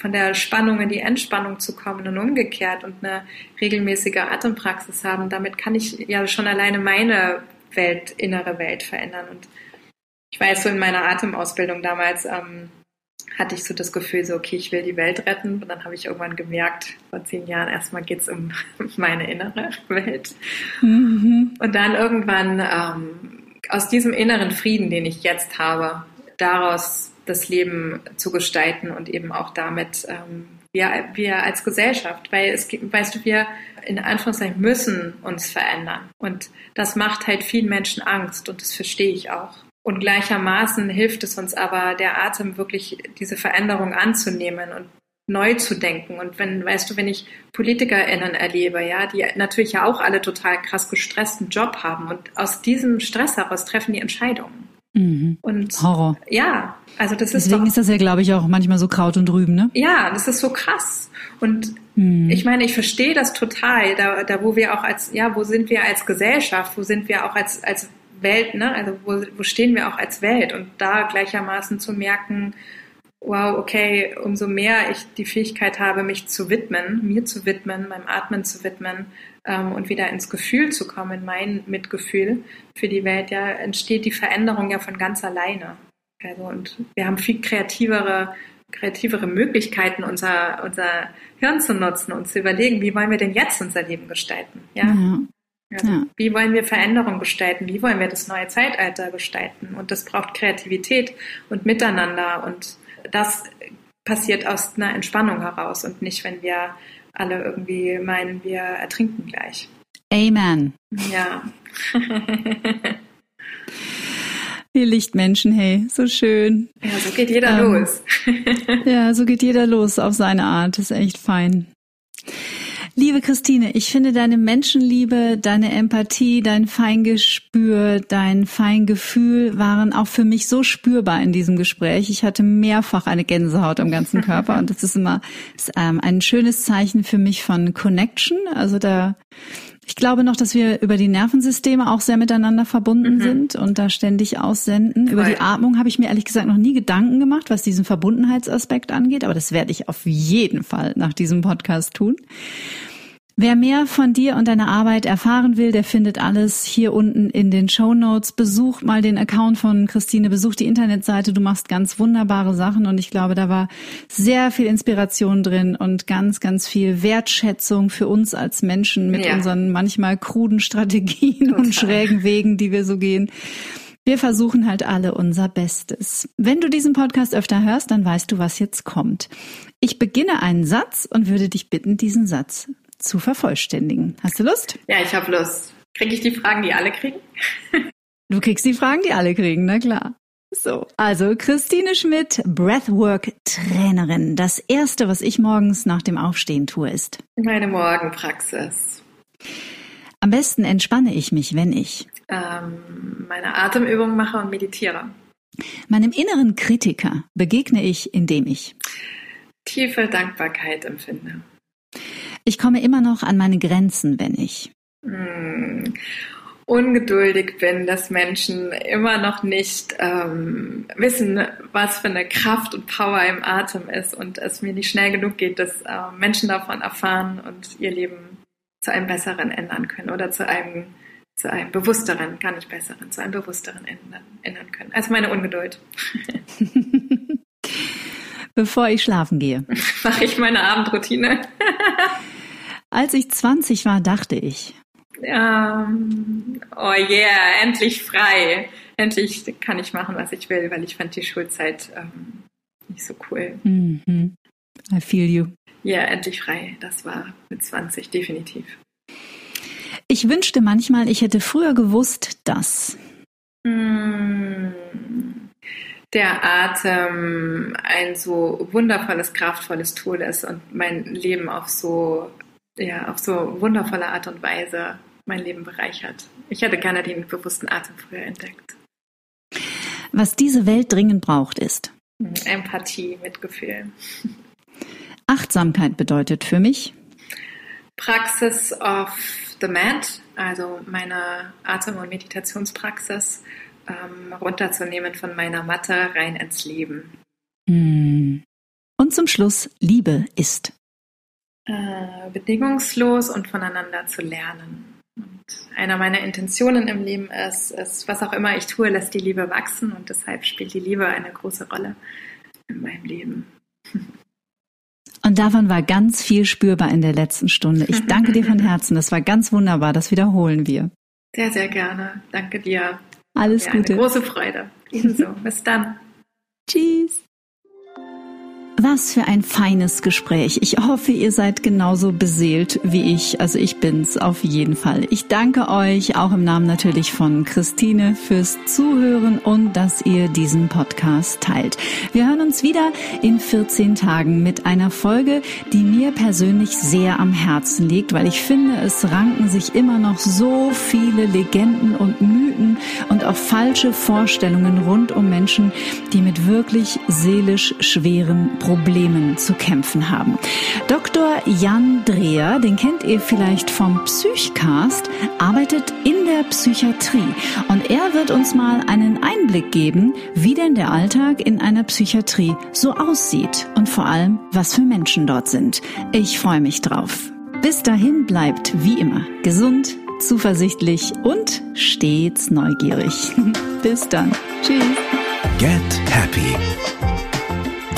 von der Spannung in die Entspannung zu kommen und umgekehrt und eine regelmäßige Atempraxis haben, damit kann ich ja schon alleine meine Welt, innere Welt verändern. Und ich weiß so in meiner Atemausbildung damals ähm, hatte ich so das Gefühl, so okay, ich will die Welt retten. Und dann habe ich irgendwann gemerkt, vor zehn Jahren, erstmal geht es um meine innere Welt. Mhm. Und dann irgendwann ähm, aus diesem inneren Frieden, den ich jetzt habe, daraus das Leben zu gestalten und eben auch damit ähm, wir, wir als Gesellschaft, weil es gibt, weißt du, wir in Anführungszeichen müssen uns verändern und das macht halt vielen Menschen Angst und das verstehe ich auch. Und gleichermaßen hilft es uns aber, der Atem wirklich diese Veränderung anzunehmen und neu zu denken. Und wenn, weißt du, wenn ich PolitikerInnen erlebe, ja, die natürlich ja auch alle total krass gestressten Job haben und aus diesem Stress heraus treffen die Entscheidungen. Mhm. Und Horror. Ja, also das ist Deswegen doch, ist das ja, glaube ich, auch manchmal so Kraut und Rüben, ne? Ja, das ist so krass. Und mhm. ich meine, ich verstehe das total, da, da wo wir auch als, ja, wo sind wir als Gesellschaft, wo sind wir auch als, als Welt, ne? Also wo, wo stehen wir auch als Welt? Und da gleichermaßen zu merken, wow, okay, umso mehr ich die Fähigkeit habe, mich zu widmen, mir zu widmen, meinem Atmen zu widmen, ähm, und wieder ins Gefühl zu kommen, mein Mitgefühl für die Welt, ja, entsteht die Veränderung ja von ganz alleine. Also, und wir haben viel kreativere, kreativere Möglichkeiten, unser, unser Hirn zu nutzen und zu überlegen, wie wollen wir denn jetzt unser Leben gestalten, ja? ja. Also, ja. Wie wollen wir Veränderung gestalten? Wie wollen wir das neue Zeitalter gestalten? Und das braucht Kreativität und Miteinander. Und das passiert aus einer Entspannung heraus und nicht, wenn wir alle irgendwie meinen, wir ertrinken gleich. Amen. Ja. Ihr Lichtmenschen, hey, so schön. Ja, so geht jeder ähm, los. ja, so geht jeder los auf seine Art. Das ist echt fein. Liebe Christine, ich finde deine Menschenliebe, deine Empathie, dein Feingespür, dein Feingefühl waren auch für mich so spürbar in diesem Gespräch. Ich hatte mehrfach eine Gänsehaut am ganzen Körper und das ist immer ist, ähm, ein schönes Zeichen für mich von Connection. Also da ich glaube noch, dass wir über die Nervensysteme auch sehr miteinander verbunden mhm. sind und da ständig aussenden. Cool. Über die Atmung habe ich mir ehrlich gesagt noch nie Gedanken gemacht, was diesen Verbundenheitsaspekt angeht, aber das werde ich auf jeden Fall nach diesem Podcast tun. Wer mehr von dir und deiner Arbeit erfahren will, der findet alles hier unten in den Show Notes. Besucht mal den Account von Christine, besucht die Internetseite. Du machst ganz wunderbare Sachen und ich glaube, da war sehr viel Inspiration drin und ganz, ganz viel Wertschätzung für uns als Menschen mit ja. unseren manchmal kruden Strategien Total. und schrägen Wegen, die wir so gehen. Wir versuchen halt alle unser Bestes. Wenn du diesen Podcast öfter hörst, dann weißt du, was jetzt kommt. Ich beginne einen Satz und würde dich bitten, diesen Satz zu vervollständigen. Hast du Lust? Ja, ich habe Lust. Kriege ich die Fragen, die alle kriegen? du kriegst die Fragen, die alle kriegen, na klar. So, also Christine Schmidt, Breathwork-Trainerin. Das erste, was ich morgens nach dem Aufstehen tue, ist meine Morgenpraxis. Am besten entspanne ich mich, wenn ich ähm, meine Atemübungen mache und meditiere. Meinem inneren Kritiker begegne ich, indem ich tiefe Dankbarkeit empfinde. Ich komme immer noch an meine Grenzen, wenn ich hm, ungeduldig bin, dass Menschen immer noch nicht ähm, wissen, was für eine Kraft und Power im Atem ist und es mir nicht schnell genug geht, dass äh, Menschen davon erfahren und ihr Leben zu einem besseren ändern können oder zu einem zu einem bewussteren, gar nicht besseren, zu einem bewussteren ändern, ändern können. Also meine Ungeduld. Bevor ich schlafen gehe. Mache ich meine Abendroutine. Als ich 20 war, dachte ich. Um, oh yeah, endlich frei. Endlich kann ich machen, was ich will, weil ich fand die Schulzeit ähm, nicht so cool. Mhm. I feel you. Ja, yeah, endlich frei. Das war mit 20 definitiv. Ich wünschte manchmal, ich hätte früher gewusst, dass. Mm, der Atem ein so wundervolles, kraftvolles Tool ist und mein Leben auf so ja, auf so wundervolle Art und Weise mein Leben bereichert. Ich hätte gerne den bewussten Atem früher entdeckt. Was diese Welt dringend braucht, ist Empathie, Mitgefühl. Achtsamkeit bedeutet für mich Praxis of the Mat, also meine Atem- und Meditationspraxis, ähm, runterzunehmen von meiner Matte rein ins Leben. Hm. Und zum Schluss, Liebe ist äh, bedingungslos und voneinander zu lernen. Und einer meiner Intentionen im Leben ist, ist, was auch immer ich tue, lässt die Liebe wachsen und deshalb spielt die Liebe eine große Rolle in meinem Leben. Und davon war ganz viel spürbar in der letzten Stunde. Ich danke dir von Herzen. Das war ganz wunderbar. Das wiederholen wir. Sehr, sehr gerne. Danke dir. Alles ja, Gute. Große Freude. Ebenso. Bis dann. Tschüss. Was für ein feines Gespräch. Ich hoffe, ihr seid genauso beseelt wie ich. Also ich bin's auf jeden Fall. Ich danke euch auch im Namen natürlich von Christine fürs Zuhören und dass ihr diesen Podcast teilt. Wir hören uns wieder in 14 Tagen mit einer Folge, die mir persönlich sehr am Herzen liegt, weil ich finde, es ranken sich immer noch so viele Legenden und Mythen und auch falsche Vorstellungen rund um Menschen, die mit wirklich seelisch schweren Problemen Problemen zu kämpfen haben. Dr. Jan Dreher, den kennt ihr vielleicht vom Psychcast, arbeitet in der Psychiatrie und er wird uns mal einen Einblick geben, wie denn der Alltag in einer Psychiatrie so aussieht und vor allem, was für Menschen dort sind. Ich freue mich drauf. Bis dahin bleibt wie immer gesund, zuversichtlich und stets neugierig. Bis dann. Tschüss. Get Happy